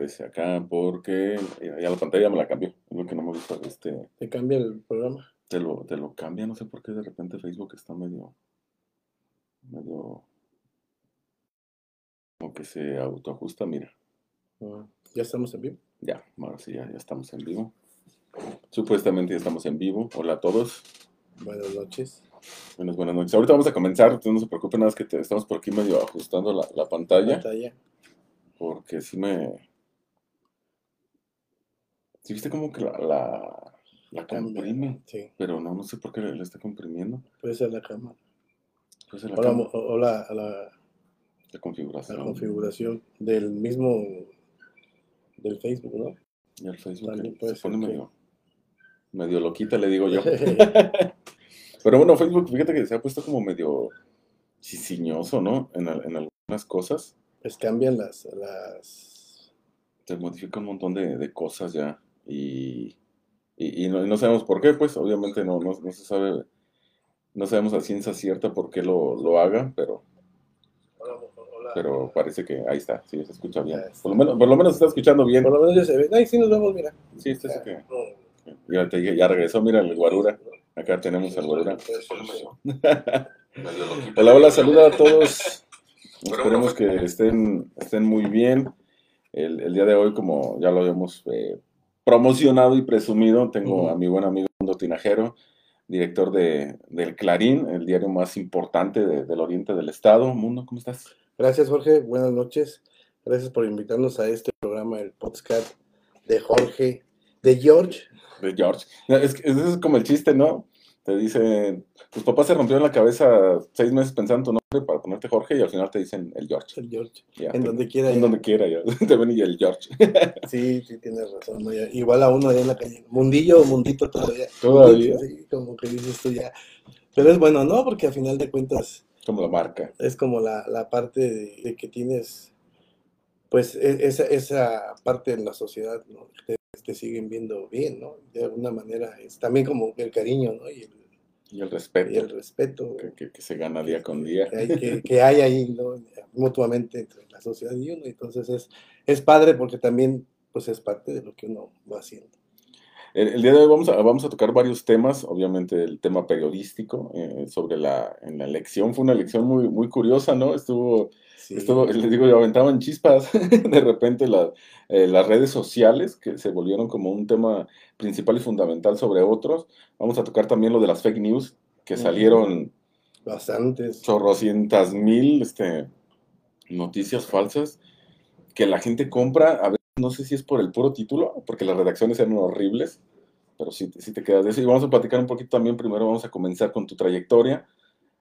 aparece acá, porque ya la pantalla me la cambió. Es lo que no me gusta este. ¿Te cambia el programa? Te lo, te lo cambia, no sé por qué de repente Facebook está medio. medio. como que se autoajusta, mira. Ah, ¿Ya estamos en vivo? Ya, ahora sí, ya, ya estamos en vivo. Supuestamente ya estamos en vivo. Hola a todos. Buenas noches. Buenas, buenas noches. Ahorita vamos a comenzar, no se preocupen, nada más que te- estamos por aquí medio ajustando la, la pantalla, Pantalla. porque sí me... ¿Sí viste como que la, la, la comprime? Sí, Pero no, no sé por qué le está comprimiendo. puede ser la cámara. La, O la, mo- o la, la- la la configuración. configuración del mismo del Facebook, ¿no? Y el Facebook También puede se ser pone que- medio, medio loquita, le digo yo. Pero bueno, Facebook, fíjate que se ha puesto como medio ciciñoso, ¿no? En, en algunas cosas. pues cambian las, las se modifica un montón de, de cosas ya y, y, y no, y no sabemos por qué, pues obviamente no, no, no se sabe, no sabemos a ciencia cierta por qué lo, lo haga, pero, hola, hola. pero parece que ahí está, sí, se escucha bien. Por lo menos, por lo menos se está escuchando bien. Por lo menos ya se ve. Ay, sí nos vemos, mira. Sí, este es el que, ya, te dije, ya regresó, mira el guarura, acá tenemos al guarura. Hola, hola, saluda a todos. Esperemos que estén, estén muy bien. El, el día de hoy, como ya lo habíamos eh, promocionado y presumido, tengo a mi buen amigo Mundo Tinajero, director de, del Clarín, el diario más importante de- del oriente del estado. Mundo, ¿cómo estás? Gracias, Jorge. Buenas noches. Gracias por invitarnos a este programa, el podcast de Jorge, de George. De George. Es, es como el chiste, ¿no? Te dicen, tus papás se rompieron la cabeza seis meses pensando en tu nombre para ponerte Jorge y al final te dicen el George. El George. Ya, En te- donde quiera. En ya. donde quiera, ya. Te ven y el George. Sí, sí, tienes razón. Igual a uno allá en la calle. Mundillo o mundito todavía. Todavía. Sí, como que dices tú ya. Pero es bueno, ¿no? Porque a final de cuentas Como la marca. es como la, la parte de, de que tienes, pues, e- esa, esa parte en la sociedad, ¿no? Te, te siguen viendo bien, ¿no? De alguna manera es también como el cariño, ¿no? Y el, Y el respeto y el respeto que, que- que se gana día con día. que hay, que, que hay ahí, ¿no? Mutuamente entre la sociedad y uno. Entonces es, es padre porque también, pues, es parte de lo que uno va haciendo. El, el día de hoy vamos a, vamos a tocar varios temas, obviamente el tema periodístico eh, sobre la, en la elección. Fue una elección muy, muy curiosa, ¿no? Estuvo, Sí. estuvo, les digo, aventaban chispas de repente la- eh, las redes sociales que se volvieron como un tema principal y fundamental sobre otros. Vamos a tocar también lo de las fake news, que salieron Bastantes. chorrocientas mil este, noticias falsas que la gente compra. A veces no sé si es por el puro título, porque las redacciones eran horribles, pero sí, sí te quedas de eso. Y vamos a platicar un poquito también. Primero vamos a comenzar con tu trayectoria,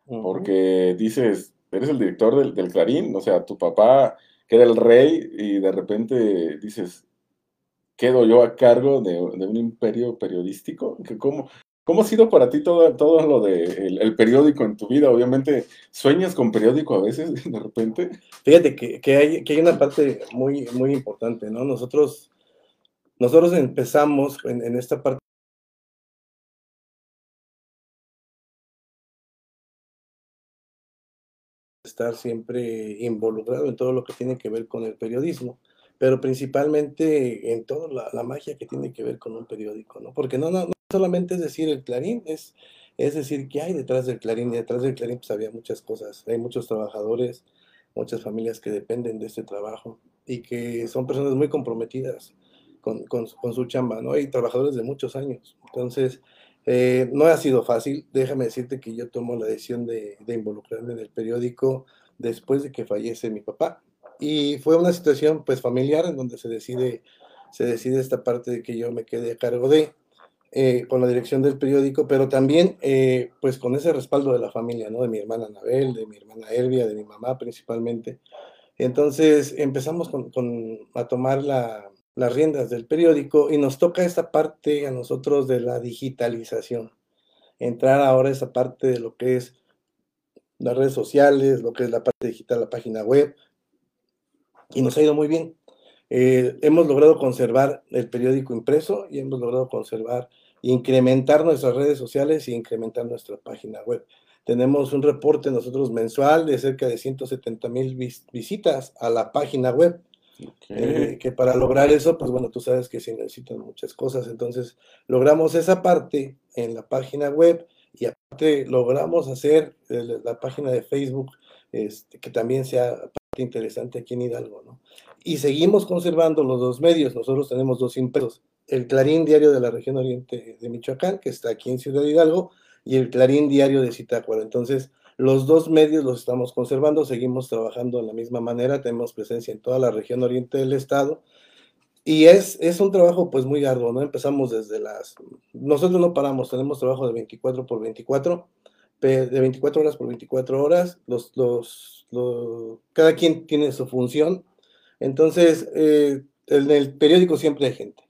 Ujú. porque dices, eres el director del, del Clarín, o sea, tu papá que era el rey y de repente dices, quedo yo a cargo de, un imperio periodístico. ¿Cómo, ¿Cómo ha sido para ti todo, todo lo de el, periódico en tu vida? Obviamente, ¿sueñas con periódico a veces de repente? Fíjate que, que hay, que hay una parte muy, muy importante, ¿no? Nosotros, nosotros empezamos en esta parte estar siempre involucrado en todo lo que tiene que ver con el periodismo, pero principalmente en toda la, la magia que tiene que ver con un periódico, ¿no? Porque no, no, no solamente es decir el Clarín, es, es decir, ¿qué hay detrás del Clarín? Y detrás del Clarín pues había muchas cosas, hay muchos trabajadores, muchas familias que dependen de este trabajo y que son personas muy comprometidas con, con, con su chamba, ¿no? Hay trabajadores de muchos años. Entonces, eh, no ha sido fácil. Déjame decirte que yo tomo la decisión de, involucrarme en el periódico después de que fallece mi papá. Y fue una situación, pues, familiar en donde se decide, se decide esta parte de que yo me quede a cargo de, eh, con la dirección del periódico, pero también, eh, pues, con ese respaldo de la familia, ¿no? De mi hermana Anabel, de mi hermana Elvia, de mi mamá principalmente. Entonces empezamos con, con- a tomar la- las riendas del periódico y nos toca esta parte a nosotros de la digitalización. Entrar ahora a esa parte de lo que es las redes sociales, lo que es la parte digital, la página web. Y nos ha ido muy bien. Eh, hemos logrado conservar el periódico impreso y hemos logrado conservar, incrementar nuestras redes sociales y incrementar nuestra página web. tenemos un reporte nosotros mensual de cerca de 170 mil visitas a la página web. Eh, que para lograr eso, pues bueno, tú sabes que se necesitan muchas cosas. Entonces, logramos esa parte en la página web y aparte logramos hacer la página de Facebook este, que también sea parte interesante aquí en Hidalgo, ¿no? Y seguimos conservando los dos medios. Nosotros tenemos dos impresos. El Clarín Diario de la región oriente de Michoacán, que está aquí en Ciudad Hidalgo, y el Clarín Diario de Zitácuaro. Entonces, los dos medios los estamos conservando, seguimos trabajando de la misma manera, tenemos presencia en toda la región oriente del estado. Y es, es un trabajo pues muy arduo, ¿no? Empezamos desde las... Nosotros no paramos, tenemos trabajo de 24 por 24, de 24 horas por 24 horas, los, los, cada quien tiene su función. Entonces, eh, en el periódico siempre hay gente.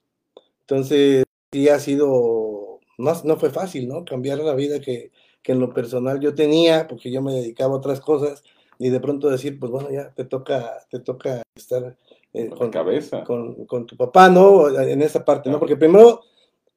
Entonces, sí ha sido, no, no fue fácil, ¿no? Cambiar la vida que, que en lo personal yo tenía, porque yo me dedicaba a otras cosas, y de pronto decir, pues bueno, ya te toca, te toca estar eh, con, cabeza. Con, con, tu papá, ¿no? En esa parte, ¿no? Porque primero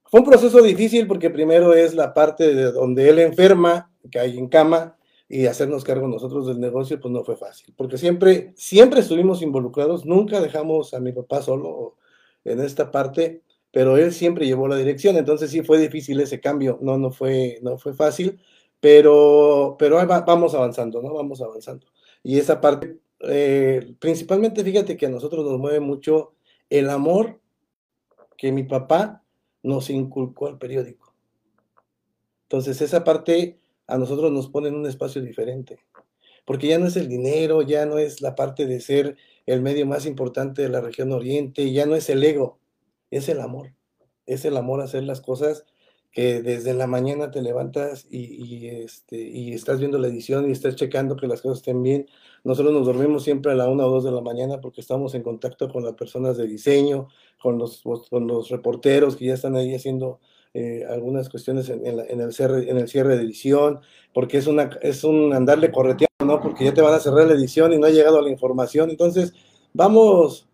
fue un proceso difícil porque primero es la parte de donde él enferma, que hay en cama, y hacernos cargo nosotros del negocio, pues no fue fácil, porque siempre, siempre estuvimos involucrados, nunca dejamos a mi papá solo en esta parte, pero él siempre llevó la dirección, entonces sí fue difícil ese cambio, no, no fue, no fue fácil, pero, pero vamos avanzando, ¿no? Vamos avanzando. Y esa parte, eh, principalmente fíjate que a nosotros nos mueve mucho el amor que mi papá nos inculcó al periódico. Entonces esa parte a nosotros nos pone en un espacio diferente, porque ya no es el dinero, ya no es la parte de ser el medio más importante de la región oriente, ya no es el ego, es el amor, es el amor a hacer las cosas que desde la mañana te levantas y, este, y estás viendo la edición y estás checando que las cosas estén bien. Nosotros nos dormimos siempre a la una o dos de la mañana porque estamos en contacto con las personas de diseño, con los, con los reporteros que ya están ahí haciendo eh, algunas cuestiones en, el cierre, en el cierre de edición, porque es, una, es un andarle correteando, ¿no? Porque ya te van a cerrar la edición y no ha llegado la información. Entonces, vamos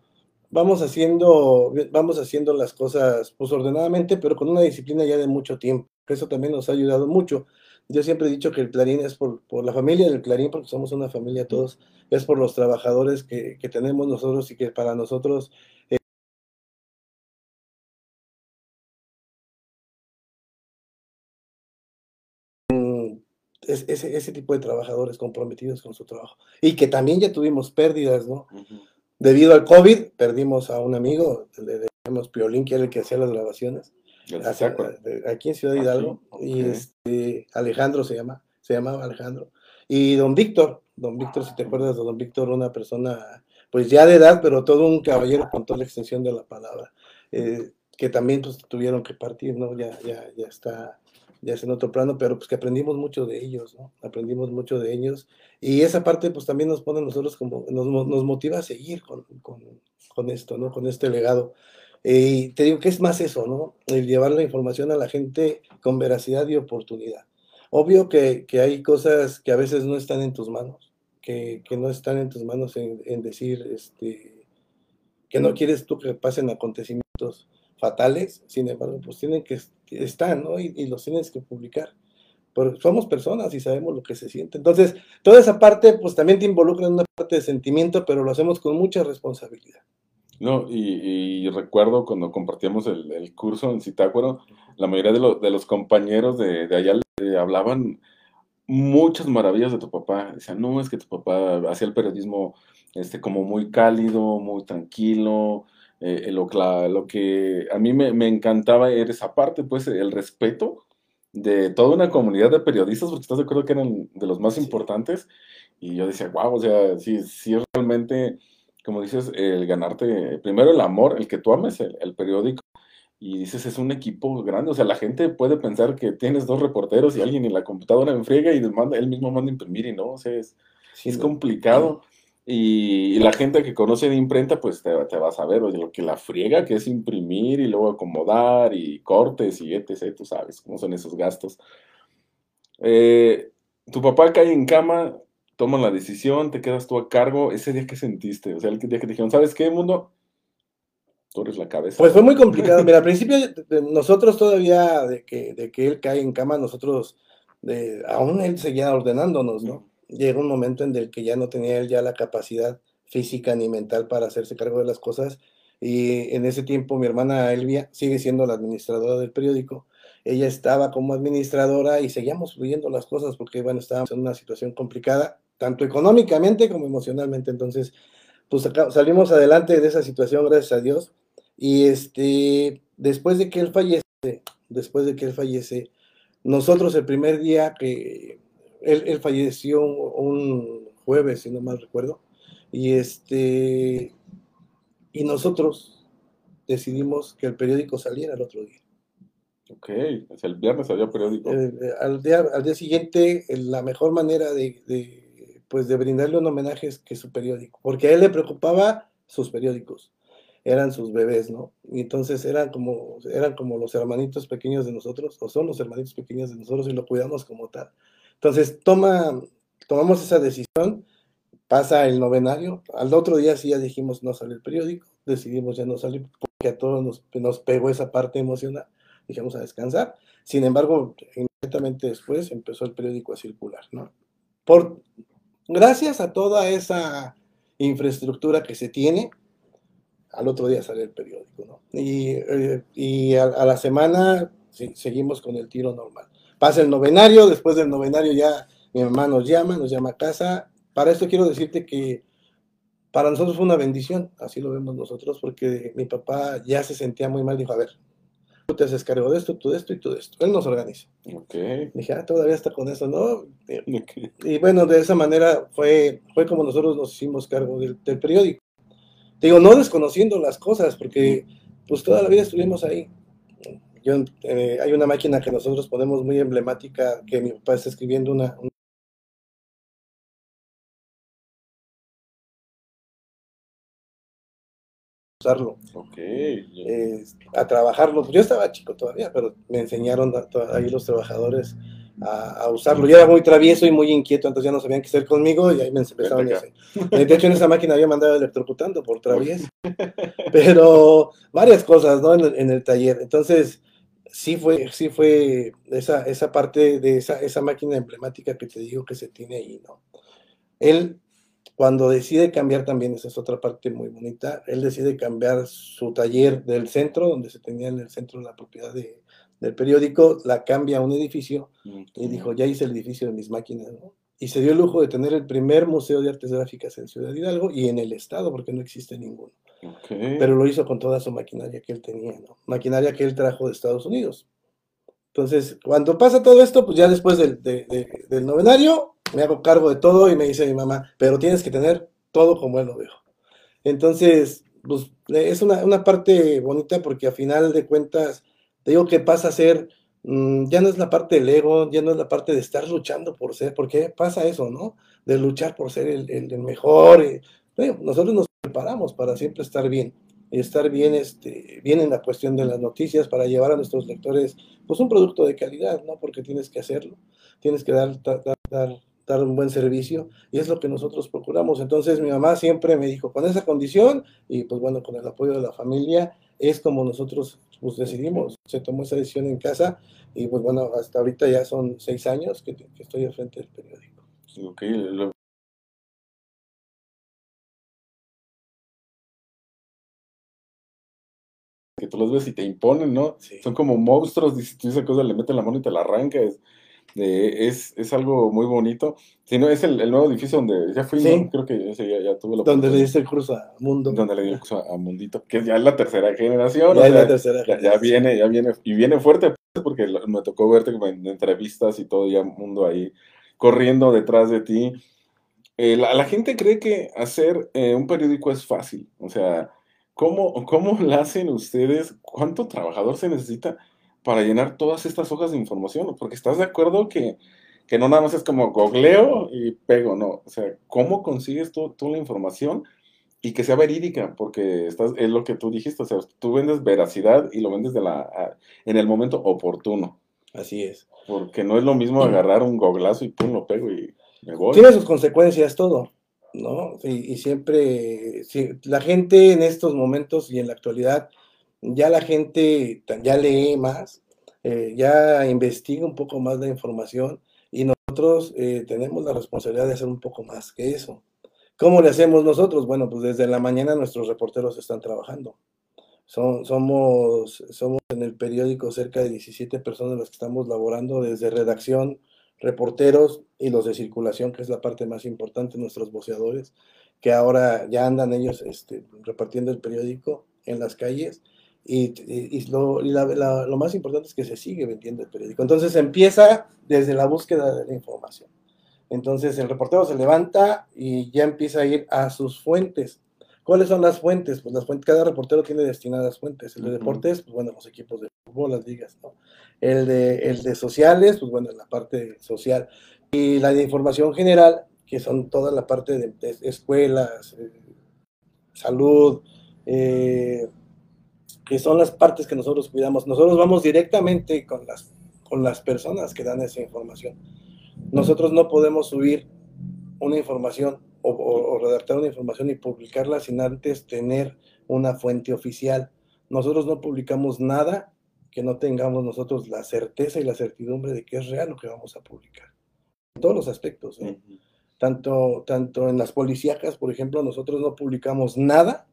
vamos haciendo, vamos haciendo las cosas pues ordenadamente, pero con una disciplina ya de mucho tiempo. Eso también nos ha ayudado mucho. Yo siempre he dicho que el Clarín es por, la familia del Clarín, porque somos una familia todos, es por los trabajadores que, tenemos nosotros y que para nosotros eh, ese, ese, tipo de trabajadores comprometidos con su trabajo. Y que también ya tuvimos pérdidas, ¿no? Debido al COVID, perdimos a un amigo, le decíamos Piolín, que era el que hacía las grabaciones, aquí en Ciudad Hidalgo, y este, Alejandro se llama, se llamaba Alejandro. Y don Víctor, don Víctor, si te acuerdas de don Víctor, una persona, pues ya de edad, pero todo un caballero con toda la extensión de la palabra, eh, que también pues, tuvieron que partir, ¿no? Ya, ya, ya está ya es en otro plano, pero pues que aprendimos mucho de ellos, ¿no? Aprendimos mucho de ellos. Y esa parte pues también nos pone a nosotros como, nos, nos motiva a seguir con, con, con, esto, ¿no? Con este legado. Y te digo que es más eso, ¿no? El llevar la información a la gente con veracidad y oportunidad. Obvio que, que hay cosas que a veces no están en tus manos, que, que no están en tus manos en, en decir, este, que no quieres tú que pasen acontecimientos fatales, sin embargo, pues tienen que estar, ¿no? Y, los tienes que publicar. Somos personas y sabemos lo que se siente. Entonces, toda esa parte, pues también te involucra en una parte de sentimiento, pero lo hacemos con mucha responsabilidad. No, y, recuerdo cuando compartíamos el, curso en Citácuaro, la mayoría de, los compañeros de, allá hablaban muchas maravillas de tu papá. Decían, no, es que tu papá hacía el periodismo este, como muy cálido, muy tranquilo, eh, lo, lo, que a mí me, encantaba era esa parte, pues el respeto de toda una comunidad de periodistas, porque estás de acuerdo que eran de los más importantes, y yo decía, wow, o sea, sí, sí realmente, como dices, el ganarte, primero el amor, el que tú ames el, periódico, y dices, es un equipo grande, o sea, la gente puede pensar que tienes dos reporteros y alguien en la computadora enfriega y manda, él mismo manda imprimir y no, o sea, es, es complicado. Y, la gente que conoce de imprenta, pues te, va a saber, oye, lo que la friega, que es imprimir y luego acomodar y cortes y etc., tú sabes cómo son esos gastos. Eh, tu papá cae en cama, toma la decisión, te quedas tú a cargo. ¿Ese día qué sentiste? O sea, el día que te dijeron, ¿sabes qué, mundo? Tú eres la cabeza. Pues fue muy complicado. Mira, al principio nosotros todavía de que, de que él cae en cama, nosotros aún él seguía ordenándonos, ¿no? Llega un momento en el que ya no tenía él ya la capacidad física ni mental para hacerse cargo de las cosas. Y en ese tiempo mi hermana Elvia sigue siendo la administradora del periódico. Ella estaba como administradora y seguíamos fluyendo las cosas porque, bueno, estábamos en una situación complicada, tanto económicamente como emocionalmente. Entonces, pues salimos adelante de esa situación, gracias a Dios. Y este, después de que él fallece, después de que él fallece, nosotros el primer día que él, él falleció un jueves, si no mal recuerdo, y este, y nosotros decidimos que el periódico saliera el otro día. Ok, el viernes salió periódico. Eh, eh, al, día, al día siguiente, la mejor manera de, de, pues de brindarle un homenaje es que su periódico, porque a él le preocupaba sus periódicos, eran sus bebés, ¿no? Y entonces eran como, eran como los hermanitos pequeños de nosotros, o son los hermanitos pequeños de nosotros y lo cuidamos como tal. Entonces toma, tomamos esa decisión Pasa el novenario, al otro día sí ya dijimos no sale el periódico, decidimos ya no salir porque a todos nos, nos pegó esa parte emocional, dijimos a descansar. Sin embargo, inmediatamente después empezó el periódico a circular, ¿no? Por, gracias a toda esa infraestructura que se tiene, al otro día sale el periódico, ¿no? Y, eh, y a, la semana seguimos con el tiro normal. Pasa el novenario, después del novenario ya mi mamá nos llama, nos llama a casa, para esto quiero decirte que para nosotros fue una bendición, así lo vemos nosotros, porque mi papá ya se sentía muy mal, dijo, a ver, tú te haces cargo de esto, tú de esto y tú de esto. Él nos organiza. Okay. Dije, ah, todavía está con eso, ¿no? Okay. Y bueno, de esa manera fue, fue como nosotros nos hicimos cargo del, del periódico. Digo, no desconociendo las cosas, porque pues toda la vida estuvimos ahí. Yo, eh, hay una máquina que nosotros ponemos muy emblemática, que mi papá está escribiendo una, usarlo, okay. eh, a trabajarlo. Yo estaba chico todavía, pero me enseñaron a, a, ahí los trabajadores a, a, usarlo. Yo era muy travieso y muy inquieto, entonces ya no sabían qué hacer conmigo y ahí me empezaron a hacer. De hecho, en esa máquina había mandado electrocutando por travieso, pero varias cosas, ¿no? En el taller. Entonces, sí fue, sí fue esa, esa parte de esa, esa máquina emblemática que te digo que se tiene ahí, ¿no? Él cuando decide cambiar también, esa es otra parte muy bonita, él decide cambiar su taller del centro, donde se tenía en el centro la propiedad de, del periódico, la cambia a un edificio y dijo, ya hice el edificio de mis máquinas, ¿no? Y se dio el lujo de tener el primer museo de artes gráficas en Ciudad Hidalgo y en el estado, porque no existe ninguno. Pero lo hizo con toda su maquinaria que él tenía, ¿no? Maquinaria que él trajo de Estados Unidos. Entonces, cuando pasa todo esto, pues ya después del, de, de, del novenario, me hago cargo de todo y me dice mi mamá, pero tienes que tener todo como él lo dijo. Entonces, pues es una, parte bonita porque a final de cuentas, te digo que pasa a ser, mmm, ya no es la parte del ego, ya no es la parte de estar luchando por ser, porque pasa eso, ¿no? De luchar por ser el, mejor. Bueno, nosotros nos preparamos para siempre estar bien y estar bien, este, bien en la cuestión de las noticias para llevar a nuestros lectores pues un producto de calidad, ¿no? Porque tienes que hacerlo, tienes que dar, dar, dar un buen servicio y es lo que nosotros procuramos. Entonces mi mamá siempre me dijo, con esa condición y pues bueno, con el apoyo de la familia, es como nosotros pues decidimos, se tomó esa decisión en casa y pues bueno, hasta ahorita ya son seis años que, que estoy al frente del periódico. Ok, lo... que tú los ves y te imponen, ¿no? Sí. Son como monstruos, y si tú esa cosa le meten la mano y te la arrancas. Eh, es, es, algo muy bonito. Si no, es el, el nuevo edificio donde ya fui, sí. ¿no? creo que ese ya, ya tuve la Donde le diste el curso a Mundo. Donde le di el curso a, Mundito, que ya es la tercera generación. Ya o es sea, la tercera ya, viene, ya viene, y viene fuerte, porque me tocó verte en entrevistas y todo, ya Mundo ahí corriendo detrás de ti. Eh, la, la, gente cree que hacer eh, un periódico es fácil. O sea, ¿cómo, ¿cómo lo hacen ustedes? ¿Cuánto trabajador se necesita para llenar todas estas hojas de información? Porque estás de acuerdo que que no nada más es como googleo y pego, no. O sea, ¿cómo consigues tú, tú, la información y que sea verídica? Porque estás, es lo que tú dijiste, o sea, tú vendes veracidad y lo vendes de la, a, en el momento oportuno. Así es. Porque no es lo mismo agarrar un goglazo y pum, lo pego y me voy. Tiene sus consecuencias todo, ¿no? Y, y siempre, si, la gente en estos momentos y en la actualidad, ya la gente ya lee más, eh, ya investiga un poco más la información nosotros eh, tenemos la responsabilidad de hacer un poco más que eso. ¿Cómo le hacemos nosotros? Bueno, pues desde la mañana nuestros reporteros están trabajando. Son, somos, somos en el periódico cerca de 17 personas las que estamos laborando desde redacción, reporteros y los de circulación, que es la parte más importante, nuestros voceadores, que ahora ya andan ellos este, repartiendo el periódico en las calles. Y, lo, lo, más importante es que se sigue vendiendo el periódico. Entonces empieza desde la búsqueda de la información. Entonces el reportero se levanta y ya empieza a ir a sus fuentes. ¿Cuáles son las fuentes? Pues las fuentes, cada reportero tiene destinadas fuentes. El de deportes, pues bueno, los equipos de fútbol, las ligas, ¿no? El de, el de sociales, pues bueno, la parte social. Y la de información general, que son toda la parte de, de escuelas, eh, salud, eh, que son las partes que nosotros cuidamos. Nosotros vamos directamente con las, con las personas que dan esa información. Nosotros no podemos subir una información o, o, o, redactar una información y publicarla sin antes tener una fuente oficial. Nosotros no publicamos nada que no tengamos nosotros la certeza y la certidumbre de que es real lo que vamos a publicar. En todos los aspectos. ¿eh? Uh -huh. tanto, tanto en las policíacas, por ejemplo, nosotros no publicamos nada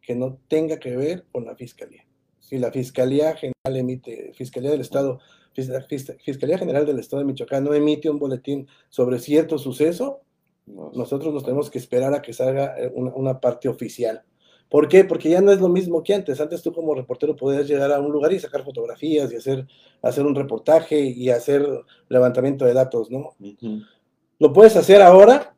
que no tenga que ver con la fiscalía. Si la Fiscalía General emite, Fiscalía del Estado, Fiscalía General del Estado de Michoacán no emite un boletín sobre cierto suceso, nosotros nos tenemos que esperar a que salga una, una, parte oficial. ¿Por qué? Porque ya no es lo mismo que antes. Antes tú como reportero podías llegar a un lugar y sacar fotografías y hacer, hacer un reportaje y hacer levantamiento de datos, ¿no? Uh -huh. Lo puedes hacer ahora,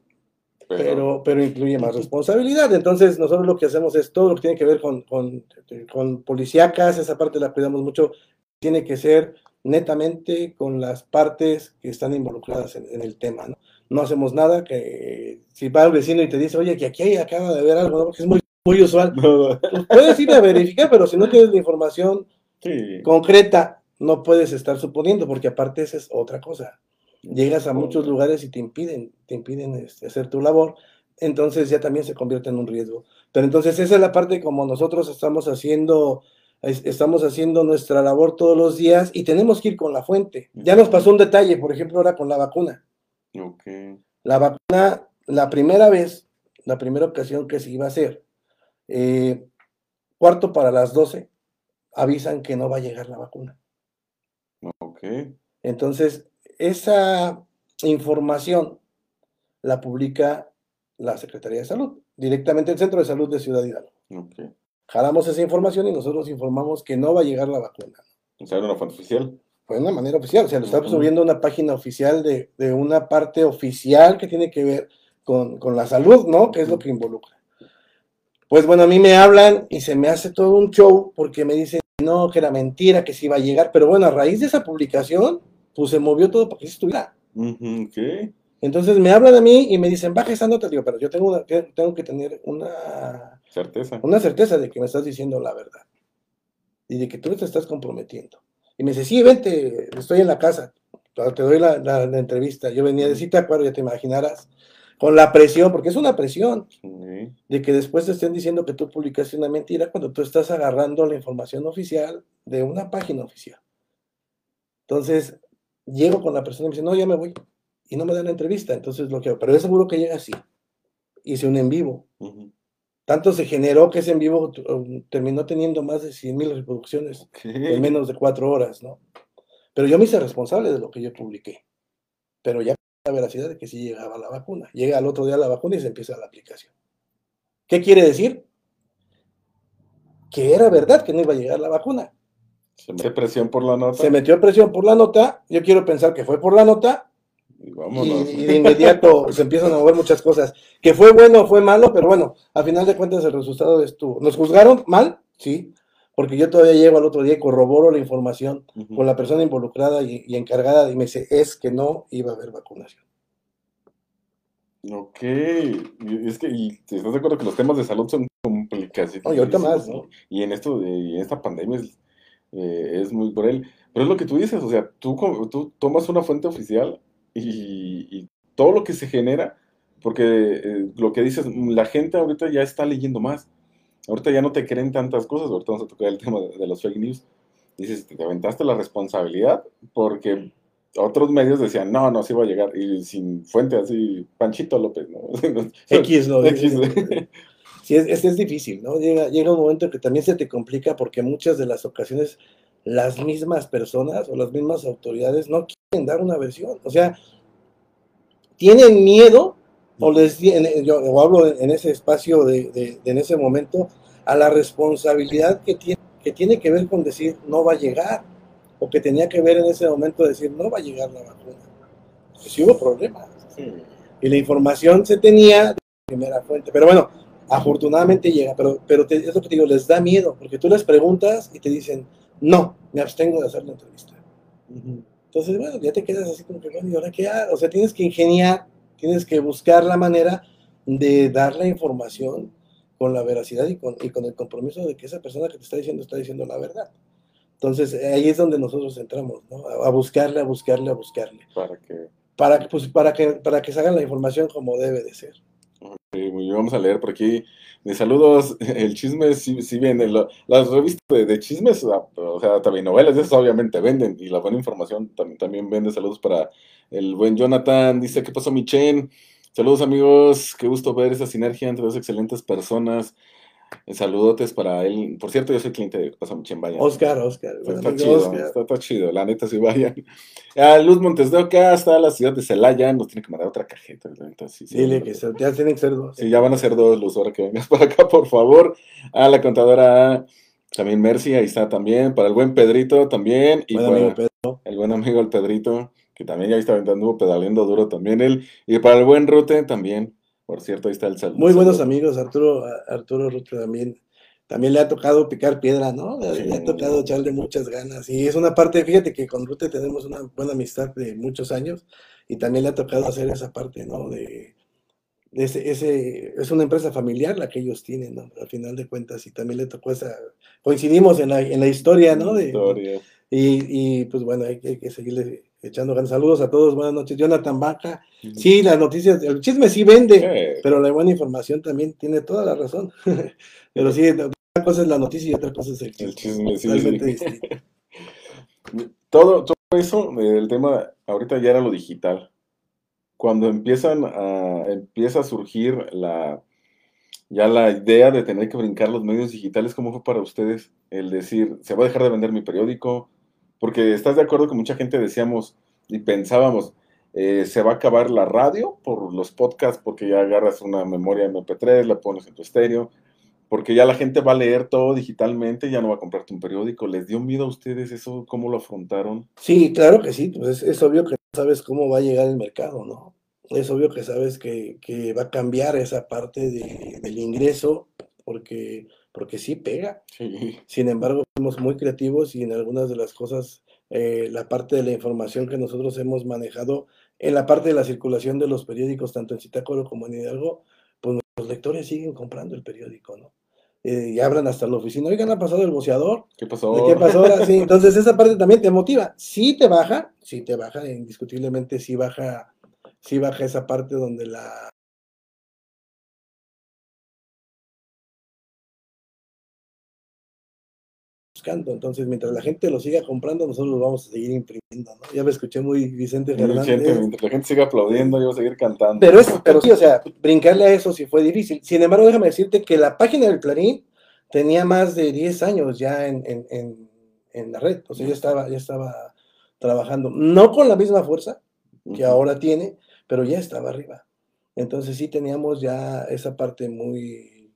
pero, pero, pero, incluye más responsabilidad. Entonces, nosotros lo que hacemos es todo lo que tiene que ver con, con, con policíacas, esa parte la cuidamos mucho, tiene que ser netamente con las partes que están involucradas en, en el tema, ¿no? No hacemos nada que si va el vecino y te dice, oye, que aquí acaba de haber algo, ¿no? porque es muy, muy usual. Pues puedes ir a verificar, pero si no tienes la información sí. concreta, no puedes estar suponiendo, porque aparte esa es otra cosa llegas a muchos lugares y te impiden, te impiden este, hacer tu labor, entonces ya también se convierte en un riesgo. Pero entonces esa es la parte como nosotros estamos haciendo, estamos haciendo nuestra labor todos los días y tenemos que ir con la fuente. Ya nos pasó un detalle, por ejemplo, ahora con la vacuna. Okay. La vacuna, la primera vez, la primera ocasión que se iba a hacer, eh, cuarto para las 12, avisan que no va a llegar la vacuna. Okay. Entonces, esa información la publica la Secretaría de Salud, directamente el Centro de Salud de Ciudad Hidalgo. Okay. Jalamos esa información y nosotros informamos que no va a llegar la vacuna. O sea, era una fuente oficial. Fue de una manera oficial, o sea, lo estamos uh -huh. subiendo a una página oficial de, de, una parte oficial que tiene que ver con, con la salud, ¿no? Que es lo que involucra. Pues bueno, a mí me hablan y se me hace todo un show porque me dicen, no, que era mentira, que sí iba a llegar, pero bueno, a raíz de esa publicación, pues se movió todo para que estuviera. Uh -huh, okay. Entonces me hablan a mí y me dicen, baja esa nota, digo, pero yo tengo, una, tengo que tener una certeza. una certeza de que me estás diciendo la verdad y de que tú te estás comprometiendo. Y me dice, sí, vente, estoy en la casa, te doy la, la, la entrevista. Yo venía de cita, claro, ya te imaginarás, con la presión, porque es una presión, Sí. de que después te estén diciendo que tú publicaste una mentira cuando tú estás agarrando la información oficial de una página oficial. Entonces, llego con la persona y me dice, no, ya me voy. Y no me dan la entrevista, entonces lo que pero es seguro que llega así. Hice un en vivo. Uh -huh. Tanto se generó que ese en vivo um, terminó teniendo más de 100 mil reproducciones en menos de cuatro horas, ¿no? Pero yo me hice responsable de lo que yo publiqué. Pero ya la veracidad de que sí llegaba la vacuna. Llega al otro día la vacuna y se empieza la aplicación. ¿Qué quiere decir? Que era verdad que no iba a llegar la vacuna. Se metió presión por la nota. Se metió presión por la nota. Yo quiero pensar que fue por la nota. Y vámonos. Y, y de inmediato se empiezan a mover muchas cosas. Que fue bueno o fue malo, pero bueno, a final de cuentas el resultado estuvo. ¿Nos juzgaron mal? Sí. Porque yo todavía llego al otro día y corroboro la información Uh -huh. con la persona involucrada y, y encargada y me dice, es que no iba a haber vacunación. Ok, y es que y estás de acuerdo que los temas de salud son complicados. No, y ahorita más, ¿no? Y en esto, de- y en esta pandemia es, eh, es muy cruel. Pero es lo que tú dices, o sea, tú, tú tomas una fuente oficial y, y todo lo que se genera, porque eh, lo que dices, la gente ahorita ya está leyendo más. Ahorita ya no te creen tantas cosas, ahorita vamos a tocar el tema de, de los fake news. Dices, te aventaste la responsabilidad porque otros medios decían, no, no, sí va a llegar. Y sin fuente así, Panchito López, ¿no? X lo X. Sí, es, es, difícil, ¿no? Llega, llega un momento que también se te complica porque muchas de las ocasiones las mismas personas o las mismas autoridades no quieren dar una versión. O sea, tienen miedo, o les yo hablo en ese espacio de, de, en ese momento, a la responsabilidad que tiene, que tiene que ver con decir no va a llegar, o que tenía que ver en ese momento decir no va a llegar la vacuna. Pues sí hubo problemas. Y la información se tenía de primera fuente. Pero bueno, afortunadamente llega, pero, pero te, es lo que te digo, les da miedo, porque tú les preguntas y te dicen, no, me abstengo de hacer la entrevista. Entonces, bueno, ya te quedas así como que, bueno, ¿y ahora qué? O sea, tienes que ingeniar, tienes que buscar la manera de dar la información con la veracidad y con, y con el compromiso de que esa persona que te está diciendo está diciendo la verdad. Entonces, ahí es donde nosotros entramos, ¿no? A buscarle, a buscarle, a buscarle. Para que... Para, pues, para, que, para que se haga la información como debe de ser. Bien, vamos a leer por aquí. De saludos, el chisme sí, sí viene. las revistas de, chismes, ah, o sea, también novelas, esas obviamente venden. Y la buena información también, también vende. Saludos para el buen Jonathan. Dice, ¿qué pasó, Michen? Saludos, amigos. Qué gusto ver esa sinergia entre dos excelentes personas. Saludotes para él. Por cierto, yo soy cliente de vaya. Oscar, Oscar. Está, chido, Está, chido. La neta, sí, vayan. A Luz Montes de Oca, hasta la ciudad de Celaya. Nos tiene que mandar otra cajeta. Sí, Dile que ya tienen que ser dos. Sí, ya van a ser dos, Luz, ahora que vengas para acá, por favor. A la contadora también Mercy, ahí está también. Para el buen Pedrito también. Y buen el buen amigo el Pedrito, que también ya está aventando, pedaleando duro también él. Y para el buen Rute también. Por cierto, ahí está el saludo. Muy buenos amigos, Arturo, Arturo Rute también. También le ha tocado picar piedra, ¿no? Le, ha tocado echarle muchas ganas. Y es una parte, fíjate que con Rute tenemos una buena amistad de muchos años y también le ha tocado hacer esa parte, ¿no? De, ese, ese, es una empresa familiar la que ellos tienen, ¿no? Al final de cuentas, y también le tocó esa, coincidimos en la, en la historia, ¿no? De, historia. Y, y, pues bueno, hay, hay que seguirle echando ganas. Saludos a todos, buenas noches. Jonathan Vaca. Sí, las noticias, el chisme sí vende, pero la buena información también tiene toda la razón. pero sí, una cosa es la noticia y otra cosa es el chisme. El chisme sí, todo, todo eso, el tema, ahorita ya era lo digital. Cuando empiezan a, empieza a surgir la, ya la idea de tener que brincar los medios digitales, ¿cómo fue para ustedes el decir, se va a dejar de vender mi periódico? Porque estás de acuerdo que mucha gente decíamos y pensábamos, eh, se va a acabar la radio por los podcasts, porque ya agarras una memoria MP3, la pones en tu estéreo, porque ya la gente va a leer todo digitalmente, ya no va a comprarte un periódico. ¿Les dio miedo a ustedes eso? ¿Cómo lo afrontaron? Sí, claro que sí, pues es, obvio que no sabes cómo va a llegar el mercado, ¿no? Es obvio que sabes que, va a cambiar esa parte del ingreso, porque porque sí pega. Sin embargo, somos muy creativos y en algunas de las cosas, eh, la parte de la información que nosotros hemos manejado, en la parte de la circulación de los periódicos, tanto en Citácuaro como en Hidalgo, pues los lectores siguen comprando el periódico, ¿no? Eh, y abran hasta la oficina. Oigan, ha pasado el boceador. ¿Qué pasó? ¿Qué pasó Sí, entonces esa parte también te motiva. Sí te baja, sí te baja, indiscutiblemente sí baja, sí baja esa parte donde la Entonces, mientras la gente lo siga comprando, nosotros lo vamos a seguir imprimiendo, ¿no? Ya me escuché muy Vicente Fernández. mientras la gente siga aplaudiendo, yo voy a seguir cantando. Pero, eso, pero sí, o sea, brincarle a eso sí fue difícil. Sin embargo, déjame decirte que la página del Clarín tenía más de 10 años ya en, en, en, la red. O sea, ya estaba, ya estaba trabajando. No con la misma fuerza que ahora tiene, pero ya estaba arriba. Entonces sí teníamos ya esa parte muy,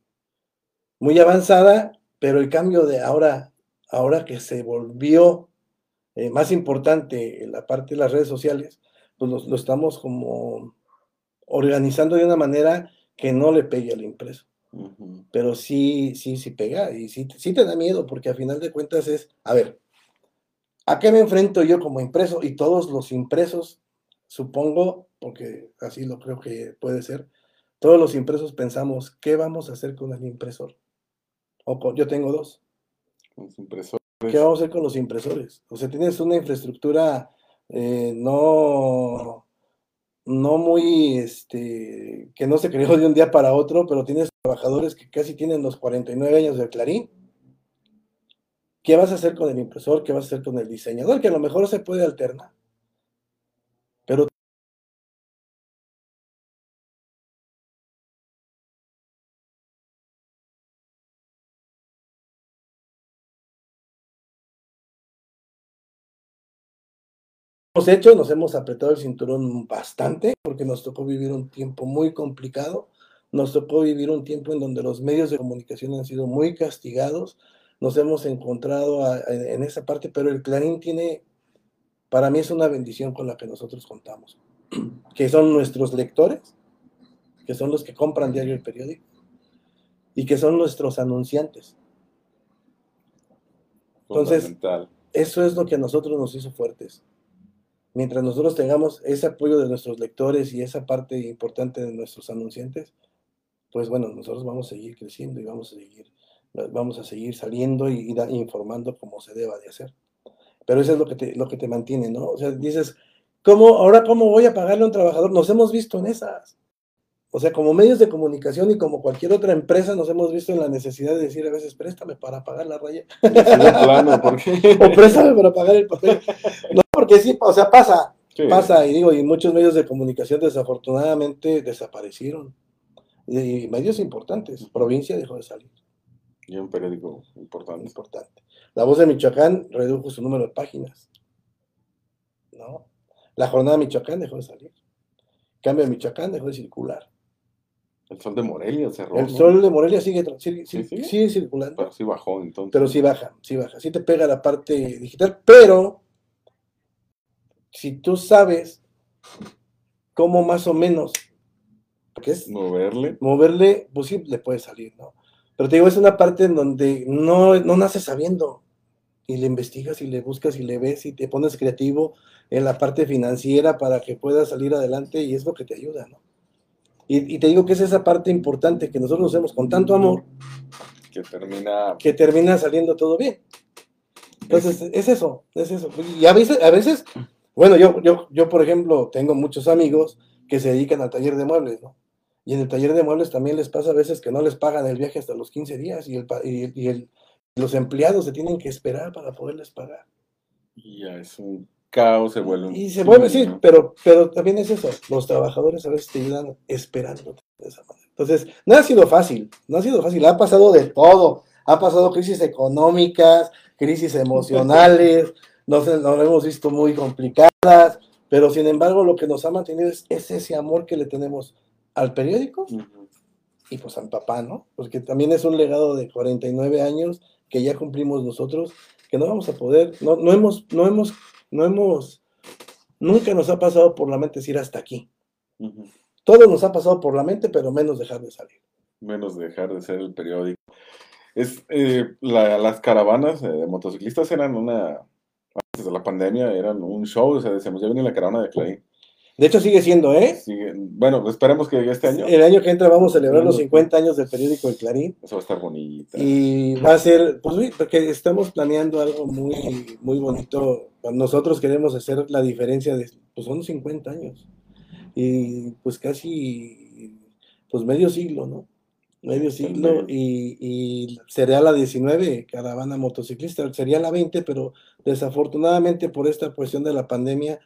muy avanzada, pero el cambio de ahora ahora que se volvió eh, más importante la parte de las redes sociales, pues lo, estamos como organizando de una manera que no le pegue al impreso. Pero sí, sí, sí pega y sí, sí te da miedo porque a final de cuentas es, a ver, ¿a qué me enfrento yo como impreso? Y todos los impresos, supongo, porque así lo creo que puede ser, todos los impresos pensamos, ¿qué vamos a hacer con el impresor? O yo tengo dos. ¿Qué vamos a hacer con los impresores? O sea, tienes una infraestructura eh, no, no muy, este, que no se creó de un día para otro, pero tienes trabajadores que casi tienen los 49 años del Clarín. ¿Qué vas a hacer con el impresor? ¿Qué vas a hacer con el diseñador? Que a lo mejor se puede alternar. Hecho, nos hemos apretado el cinturón bastante, porque nos tocó vivir un tiempo muy complicado, nos tocó vivir un tiempo en donde los medios de comunicación han sido muy castigados, nos hemos encontrado a- a- en esa parte, pero el Clarín tiene, para mí es una bendición con la que nosotros contamos, que son nuestros lectores, que son los que compran diario el periódico, y que son nuestros anunciantes. Entonces. Eso es lo que a nosotros nos hizo fuertes. Mientras nosotros tengamos ese apoyo de nuestros lectores y esa parte importante de nuestros anunciantes, pues bueno, nosotros vamos a seguir creciendo y vamos a seguir, vamos a seguir saliendo y, informando como se deba de hacer. Pero eso es lo que te, lo que te mantiene, ¿no? O sea, dices, ¿cómo, ahora cómo voy a pagarle a un trabajador? Nos hemos visto en esas. O sea, como medios de comunicación y como cualquier otra empresa, nos hemos visto en la necesidad de decir a veces, préstame para pagar la raya. Sí, de plano, porque... o préstame para pagar el papel. No, porque sí, o sea, pasa, Sí. pasa, y digo, y muchos medios de comunicación desafortunadamente desaparecieron. Y, y medios importantes, provincia dejó de salir, Y un periódico importante. importante. La voz de Michoacán redujo su número de páginas. ¿No? La jornada de Michoacán dejó de salir. Cambio de Michoacán dejó de circular. El sol de Morelia cerró. El ¿no? sol de Morelia sigue, sigue, ¿Sí, sigue- circulando. Pero sí bajó entonces. pero sí baja, sí baja, sí te pega la parte digital, pero si tú sabes cómo más o menos, es Moverle. moverle, pues sí, le puede salir, ¿no? Pero te digo, es una parte en donde no, no naces sabiendo, y le investigas y le buscas y le ves y te pones creativo en la parte financiera para que puedas salir adelante y es lo que te ayuda, ¿no? Y, y te digo que es esa parte importante que nosotros hacemos con tanto amor Que termina. que termina saliendo todo bien. Entonces, es eso, es eso. Y a veces, a veces bueno, yo, yo, yo, por ejemplo, tengo muchos amigos que se dedican al taller de muebles, ¿no? Y en el taller de muebles también les pasa a veces que no les pagan el viaje hasta los 15 días y, el, y, y el- los empleados se tienen que esperar para poderles pagar. Y ya es un caos, se vuelve un. Y se vuelve, sí, ¿no? pero, pero también es eso. Los trabajadores a veces te ayudan esperando de esa manera. Entonces, no ha sido fácil, no ha sido fácil. Ha pasado de todo. Ha pasado crisis económicas, crisis emocionales, nos, nos hemos visto muy complicadas, pero sin embargo lo que nos ha mantenido es, es ese amor que le tenemos al periódico y pues al papá, ¿no? Porque también es un legado de 49 años que ya cumplimos nosotros, que no vamos a poder, no, no hemos, no hemos, no hemos, nunca nos ha pasado por la mente decir hasta aquí. Todo nos ha pasado por la mente, pero menos dejar de salir. Menos dejar de ser el periódico. Es, eh, la- las caravanas eh, de motociclistas eran una. Antes de la pandemia eran un show, o sea, decíamos, ya viene la caravana de Clay. De hecho, sigue siendo, ¿eh? Sigue- bueno, esperemos que este año. El año que entra vamos a celebrar los Bueno. 50 años del periódico El Clarín. Eso va a estar bonita. Y va a ser, pues porque estamos planeando algo muy, muy bonito. Nosotros queremos hacer la diferencia de, pues son 50 años. Y pues casi, pues medio siglo, ¿no? Medio siglo y, y sería la 19 caravana motociclista, sería la 20, pero desafortunadamente por esta cuestión de la pandemia,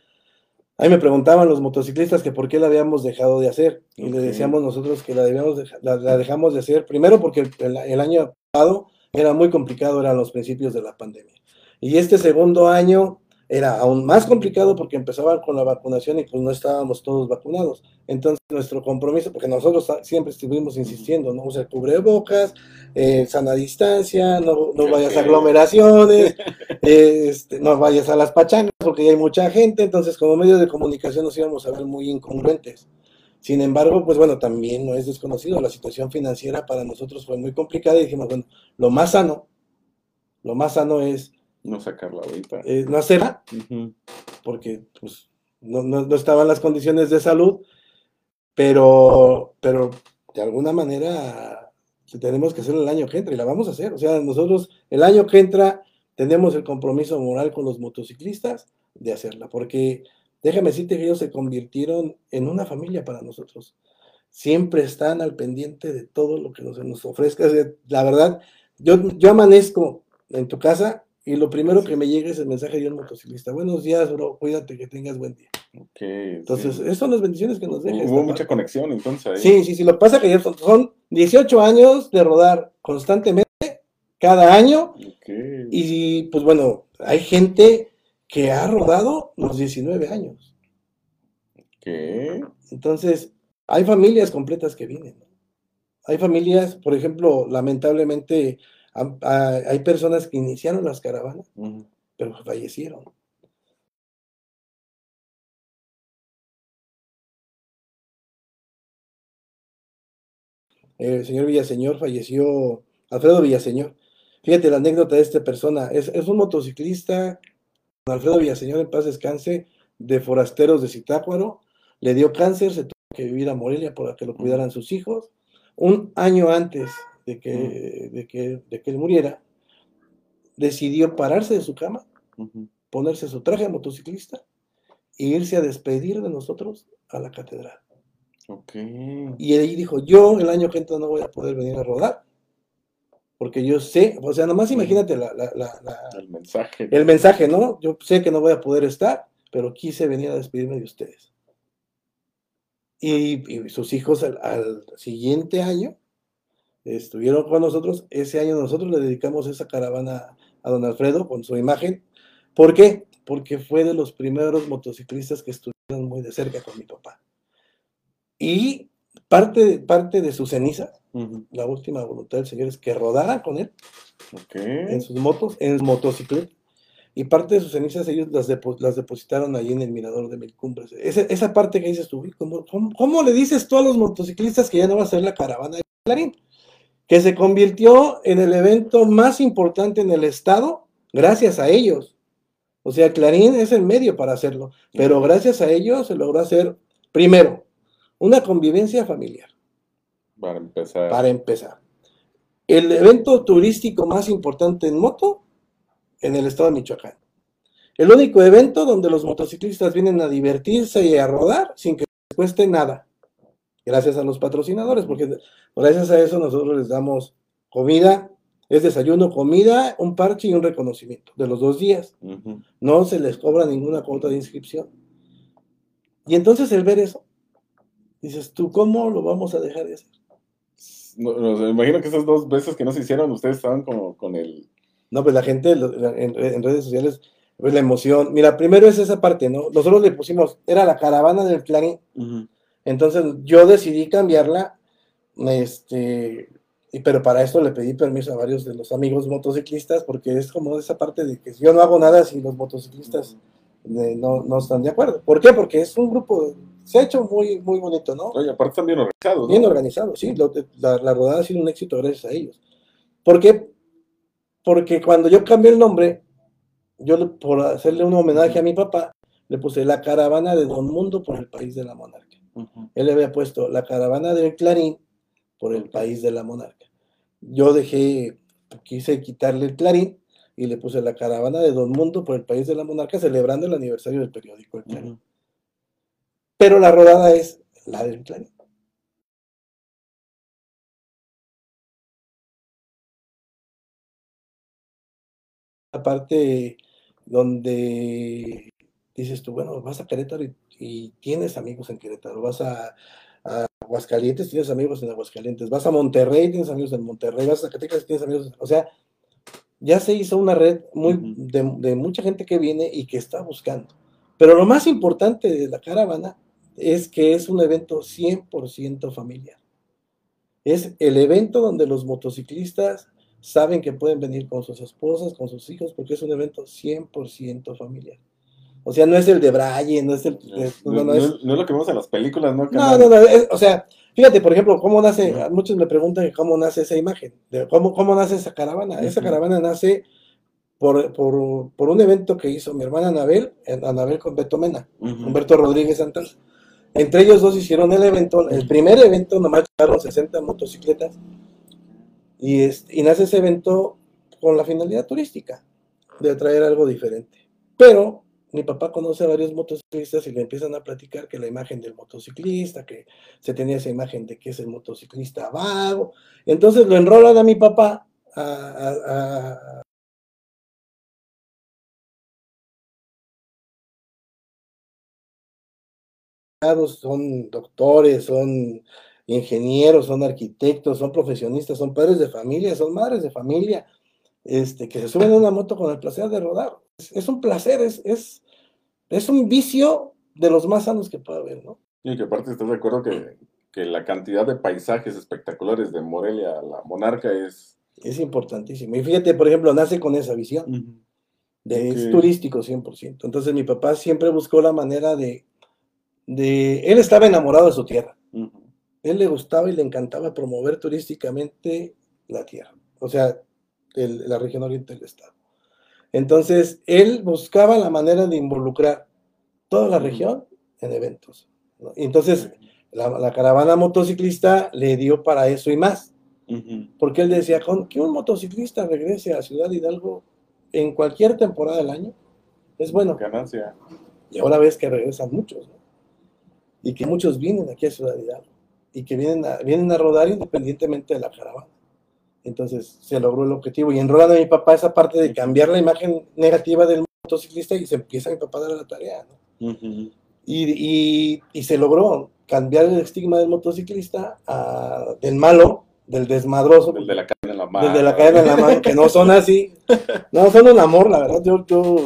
ahí me preguntaban los motociclistas que por qué la habíamos dejado de hacer. Y le Ok. decíamos nosotros que la, debíamos deja- la, la dejamos de hacer, primero porque el- el año pasado era muy complicado, eran los principios de la pandemia. Y este segundo año era aún más complicado porque empezaban con la vacunación y pues no estábamos todos vacunados. Entonces nuestro compromiso, porque nosotros siempre estuvimos insistiendo, no usar cubrebocas, eh, sana distancia, no, no vayas a aglomeraciones, eh, este, no vayas a las pachangas porque ya hay mucha gente, entonces como medios de comunicación nos íbamos a ver muy incongruentes. Sin embargo, pues bueno, también no es desconocido, la situación financiera para nosotros fue muy complicada y dijimos, bueno, lo más sano, lo más sano es No sacarla ahorita. eh, no hacerla, porque pues, no, no, no estaban las condiciones de salud, pero, pero de alguna manera tenemos que hacerlo el año que entra y la vamos a hacer. O sea, nosotros el año que entra tenemos el compromiso moral con los motociclistas de hacerla, porque déjame decirte que ellos se convirtieron en una familia para nosotros. Siempre están al pendiente de todo lo que nos, nos ofrezca. O sea, La verdad, yo, yo amanezco en tu casa y lo primero que me llega es el mensaje de un motociclista. Buenos días, bro, cuídate, que tengas buen día. Ok, Entonces, sí. esas son las bendiciones que nos deja. esta Hubo parte. mucha conexión entonces ahí. Sí, sí, sí. Lo pasa que son, son 18 años de rodar constantemente, cada año, Ok. y pues bueno, hay gente que ha rodado los 19 años. ¿Qué? Entonces, hay familias completas que vienen. Hay familias, por ejemplo, lamentablemente, am- a- hay personas que iniciaron las caravanas, pero fallecieron. El señor Villaseñor falleció, Alfredo Villaseñor. Fíjate la anécdota de esta persona. Es, es un motociclista, Alfredo Villaseñor, en paz descanse, de forasteros de Zitácuaro. Le dio cáncer, se tuvo que vivir a Morelia para que lo cuidaran sus hijos. Un año antes de que, de que, de que él muriera, decidió pararse de su cama, ponerse su traje de motociclista e irse a despedir de nosotros a la catedral. Ok. Y ahí dijo, yo el año que entra no voy a poder venir a rodar, porque yo sé, o sea, nomás imagínate la- la- la- la- El mensaje. el mensaje, ¿no? Yo sé que no voy a poder estar, pero quise venir a despedirme de ustedes. Y, y sus hijos al, al siguiente año estuvieron con nosotros. Ese año nosotros le dedicamos esa caravana a don Alfredo con su imagen. ¿Por qué? Porque fue de los primeros motociclistas que estuvieron muy de cerca con mi papá. Y parte, parte de su ceniza, la última voluntad del Señor es que rodaran con él en sus motos, en su motocicleta. Y parte de sus cenizas ellos las, depo- las depositaron ahí en el mirador de Mil Cumbres. Esa, esa parte que dices tú, "Uy, ¿cómo, cómo, cómo le dices tú a los motociclistas que ya no va a ser la caravana de Clarín? Que se convirtió en el evento más importante en el estado gracias a ellos. O sea, Clarín es el medio para hacerlo, pero gracias a ellos se logró hacer, primero, una convivencia familiar Para empezar. para empezar. El evento turístico más importante en moto en el estado de Michoacán. El único evento donde los motociclistas vienen a divertirse y a rodar sin que les cueste nada. Gracias a los patrocinadores, porque gracias a eso nosotros les damos comida, es desayuno, comida, un parche y un reconocimiento de los dos días. Ujú. No se les cobra ninguna cuota de inscripción. Y entonces el ver eso, dices, ¿tú cómo lo vamos a dejar de hacer? No, no, me imagino que esas dos veces que no se hicieron, ustedes estaban como con el. No, pues la gente en, en redes sociales, pues la emoción. Mira, primero es esa parte, ¿no? Nosotros le pusimos, era la caravana del Clarín. Ujú. Entonces yo decidí cambiarla, este, pero para esto le pedí permiso a varios de los amigos motociclistas, porque es como esa parte de que yo no hago nada si los motociclistas eh, no, no están de acuerdo. ¿Por qué? Porque es un grupo, se ha hecho muy, muy bonito, ¿no? Oye, aparte están bien organizados, ¿no? Bien organizado, sí. lo- la, la rodada ha sido un éxito gracias a ellos. ¿Por qué? Porque cuando yo cambié el nombre, yo por hacerle un homenaje a mi papá, le puse la caravana de Don Mundo por el país de la monarquía. Él le había puesto la caravana del Clarín por el país de la monarca. Yo dejé, quise quitarle el Clarín y le puse la caravana de Don Mundo por el país de la monarca celebrando el aniversario del periódico El Clarín. Pero la rodada es la del Clarín. La parte donde dices tú, bueno, vas a Querétaro y, y tienes amigos en Querétaro, vas a, a Aguascalientes, tienes amigos en Aguascalientes, vas a Monterrey, tienes amigos en Monterrey, vas a Zacatecas, tienes amigos, o sea, ya se hizo una red muy, de mucha gente que viene y que está buscando. Pero lo más importante de la caravana es que es un evento 100% familiar. Es el evento donde los motociclistas saben que pueden venir con sus esposas, con sus hijos, porque es un evento 100% familiar. O sea, no es el de Braille, no es el... No, eh, no, no, no, no es, es, no es lo que vemos en las películas, ¿no? no, no, no, es- o sea, fíjate, por ejemplo, cómo nace, muchos me preguntan cómo nace esa imagen, de cómo, cómo nace esa caravana. Esa caravana nace por, por, por un evento que hizo mi hermana Anabel, Anabel con Beto Mena. Humberto Rodríguez Santos. Entre ellos dos hicieron el evento, el primer evento, nomás llegaron 60 motocicletas, y, es- y nace ese evento con la finalidad turística, de traer algo diferente. Pero mi papá conoce a varios motociclistas y le empiezan a platicar que la imagen del motociclista, que se tenía esa imagen de que es el motociclista vago. Entonces lo enrolan a mi papá a, a- a- son doctores, son ingenieros, son arquitectos, son profesionistas, son padres de familia, son madres de familia, este, que se suben a una moto con el placer de rodar. Es un placer, es, es, es un vicio de los más sanos que puede haber, ¿no? Y que aparte estás de acuerdo que, que la cantidad de paisajes espectaculares de Morelia, la monarca, es... Es importantísimo. Y fíjate, por ejemplo, nace con esa visión. De, Es turístico 100%. Entonces mi papá siempre buscó la manera de, de... Él estaba enamorado de su tierra. Él le gustaba y le encantaba promover turísticamente la tierra. O sea, la región oriente del estado. Entonces, él buscaba la manera de involucrar toda la región en eventos. Entonces, la, caravana motociclista le dio para eso y más. Porque él decía, con que un motociclista regrese a Ciudad Hidalgo en cualquier temporada del año, es bueno. Ganancia. Y ahora ves que regresan muchos, Y que muchos vienen aquí a Ciudad Hidalgo. Y que vienen a, vienen a rodar independientemente de la caravana. Entonces se logró el objetivo. Y enrolando a mi papá esa parte de cambiar la imagen negativa del motociclista y se empieza mi papá a dar la tarea. y, y, se logró cambiar el estigma del motociclista a, del malo, del desmadroso. Del de la cadena en la mano. Del de la cadena en la mano, que no son así. No, son un amor, la verdad. Yo, yo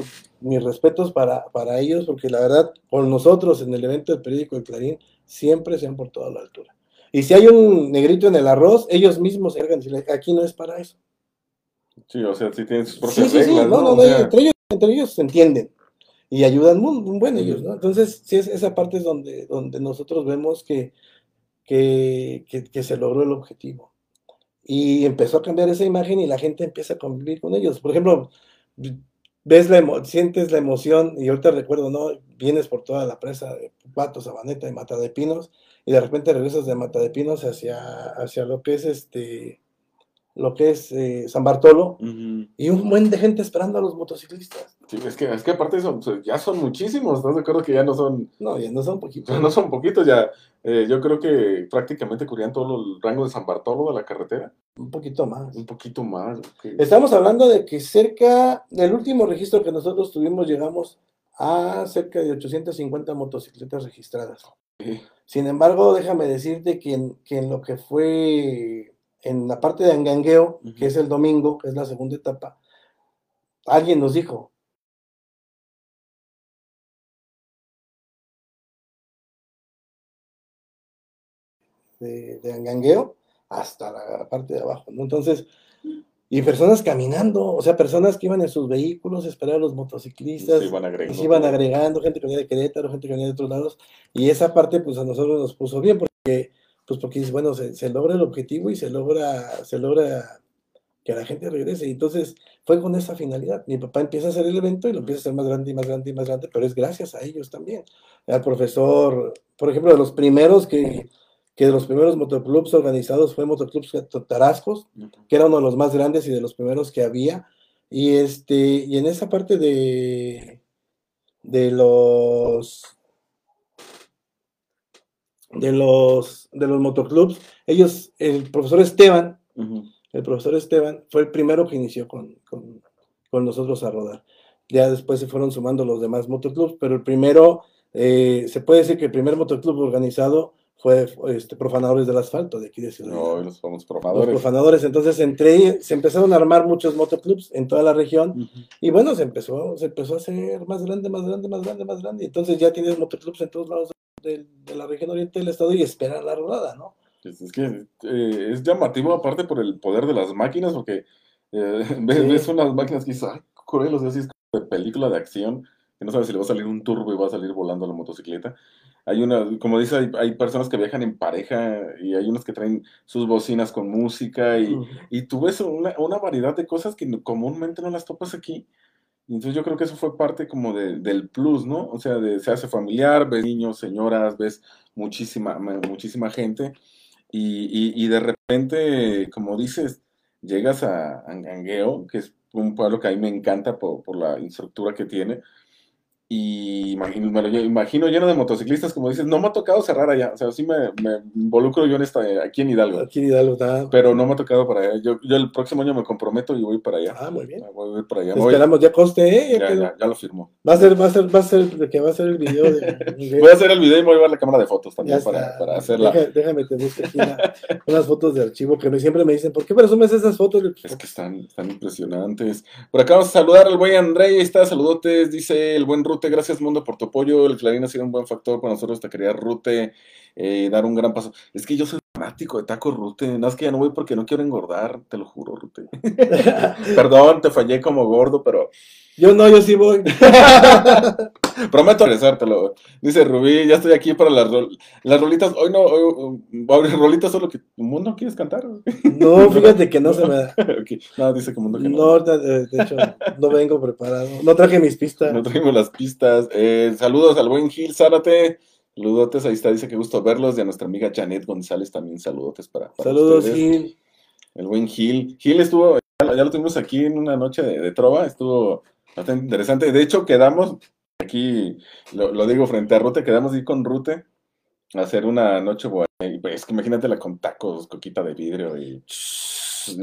mis respetos para, para ellos, porque la verdad, por nosotros en el evento del periódico El Clarín, siempre se han portado a la altura. Y si hay un negrito en el arroz, ellos mismos se encargan aquí no es para eso. Sí, o sea, sí tienen sus propias sí, sí, reglas. Sí, no, no, no, entre, ellos, entre ellos se entienden y ayudan muy, muy bueno ellos, ¿no? Entonces, sí, esa parte es donde, donde nosotros vemos que, que, que, se logró el objetivo. Y empezó a cambiar esa imagen y la gente empieza a convivir con ellos. Por ejemplo, ves la sientes la emoción, y ahorita recuerdo, ¿no? Vienes por toda la presa de Pato, Sabaneta y Mata de Pinos, y de repente regresas de Mata de Pinos hacia, hacia lo que es este lo que es eh, San Bartolo y un buen de gente esperando a los motociclistas. Sí, es que, es que aparte son, ya son muchísimos, ¿estás de acuerdo que ya no son... No, ya no son poquitos. No son poquitos, ya. Eh, yo creo que prácticamente cubrían todo el rango de San Bartolo de la carretera. Un poquito más. Un poquito más. Estamos hablando de que cerca del último registro que nosotros tuvimos llegamos a cerca de 850 motocicletas registradas. Sin embargo, déjame decirte que en, lo que fue en la parte de Angangueo, que es el domingo, que es la segunda etapa, alguien nos dijo, de, de Angangueo hasta la parte de abajo, ¿no? Entonces, y personas caminando, o sea, personas que iban en sus vehículos a esperar a los motociclistas. Se iban agregando. Y se iban agregando, gente que venía de Querétaro, gente que venía de otros lados. Y esa parte, pues a nosotros nos puso bien, porque, pues porque bueno, se, logra el objetivo y se logra, se logra que la gente regrese. Y entonces fue con esa finalidad. Mi papá empieza a hacer el evento y lo empieza a hacer más grande y más grande y más grande, pero es gracias a ellos también. Al profesor, por ejemplo, de los primeros que que de los primeros motoclubs organizados fue Motoclubs Tarascos, que era uno de los más grandes y de los primeros que había. Y, este, y en esa parte de, de los de los de los motoclubs, ellos, el profesor Esteban, el profesor Esteban fue el primero que inició con, nosotros a rodar. Ya después se fueron sumando los demás motoclubs, pero el primero, eh, se puede decir que el primer motoclub organizado fue este, profanadores del asfalto de aquí de Ciudad. No, los profanadores. Los profanadores, entonces entre se empezaron a armar muchos motoclubs en toda la región y bueno, se empezó, se empezó a hacer más grande, más grande, más grande, más grande. Entonces ya tienes motoclubs en todos lados de, la región oriente del estado y esperan la rodada, ¿no? Es, que eh, es llamativo aparte por el poder de las máquinas, porque eh, ves, unas máquinas que dices, ay, Corelos, así es de película de acción, que no sabes si le va a salir un turbo y va a salir volando la motocicleta hay una, como dice, hay, personas que viajan en pareja y hay unos que traen sus bocinas con música y, y tú ves una, una, variedad de cosas que comúnmente no las topas aquí. entonces yo creo que eso fue parte como de, del plus, ¿no? O sea, de, se hace familiar, ves niños, señoras, ves muchísima, muchísima gente y, y, de repente, como dices, llegas a Angangueo, que es un pueblo que a mí me encanta por, por la infraestructura que tiene, y imagino, me lo imagino lleno de motociclistas, como dices, no me ha tocado cerrar allá, o sea, sí me, me involucro yo en esta, aquí en Hidalgo, Aquí en Hidalgo está. pero no me ha tocado para allá. Yo, yo el próximo año me comprometo y voy para allá. Ah, muy bien. Voy para allá. Te esperamos, ya coste, ¿eh? Ya ya, lo firmó. Va a ser, va a ser, va a ser que va a ser el video de. Voy a hacer el video y me voy a llevar la cámara de fotos también para, para hacerla. Deja- déjame te busco aquí la- unas fotos de archivo que me, siempre me dicen, ¿por qué presumes esas fotos? Es que están, están impresionantes. Por acá vamos a saludar al buen André, ahí está, saludotes, dice el buen Rute, gracias mundo por tu apoyo, el Clarín ha sido un buen factor para nosotros, te quería Rute, eh, dar un gran paso. Es que yo soy fanático de Taco Rute, nada más que ya no voy porque no quiero engordar, te lo juro, Rute. Perdón, te fallé como gordo, pero Yo no, yo sí voy. prometo regresártelo. Dice Rubí, ya estoy aquí para las, rol- las rolitas, hoy no, hoy, hoy- rolitas solo que mundo quieres cantar. No, fíjate que no se me da. No, dice que mundo que No, ahorita, de, de hecho, no vengo preparado. No traje mis pistas. No traigo las pistas. Eh, saludos al buen Gil Zárate. Saludotes, ahí está, dice que gusto verlos. Y a nuestra amiga Janet González también saludotes para, para Saludos, ustedes. Gil. El buen Gil. Gil estuvo, ya, ya lo tuvimos aquí en una noche de, de trova, estuvo bastante interesante. De hecho, quedamos, aquí lo, lo digo frente a Rute, quedamos ahí con Rute a hacer una noche buena. Pues que imagínatela con tacos, coquita de vidrio y...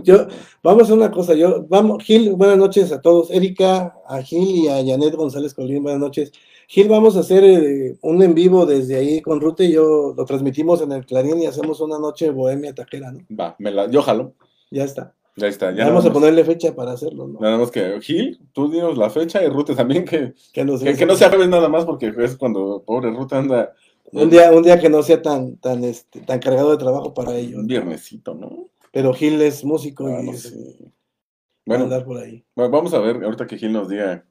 Yo- Vamos a hacer una cosa. Yo, vamos, Gil, buenas noches a todos. Erika, a Gil y a Janet González Colín, buenas noches. Gil, vamos a hacer eh, un en vivo desde ahí con Rute y yo lo transmitimos en el Clarín y hacemos una noche bohemia taquera, ¿no? Va, me la, yo jalo. Ya está. Ya está. Ya Ya vamos a ponerle fecha para hacerlo, ¿no? Nada más que Gil, tú dinos la fecha y Rute también que... Que, nos- Que, que no sea jueves nada más, porque es cuando pobre Ruta anda un día, un día que no sea tan, tan, este, tan cargado de trabajo para ellos. un viernesito, ¿no? Pero Gil es músico Ah, y no es- sé. Bueno, andar por ahí. va- vamos a ver, ahorita que Gil nos diga.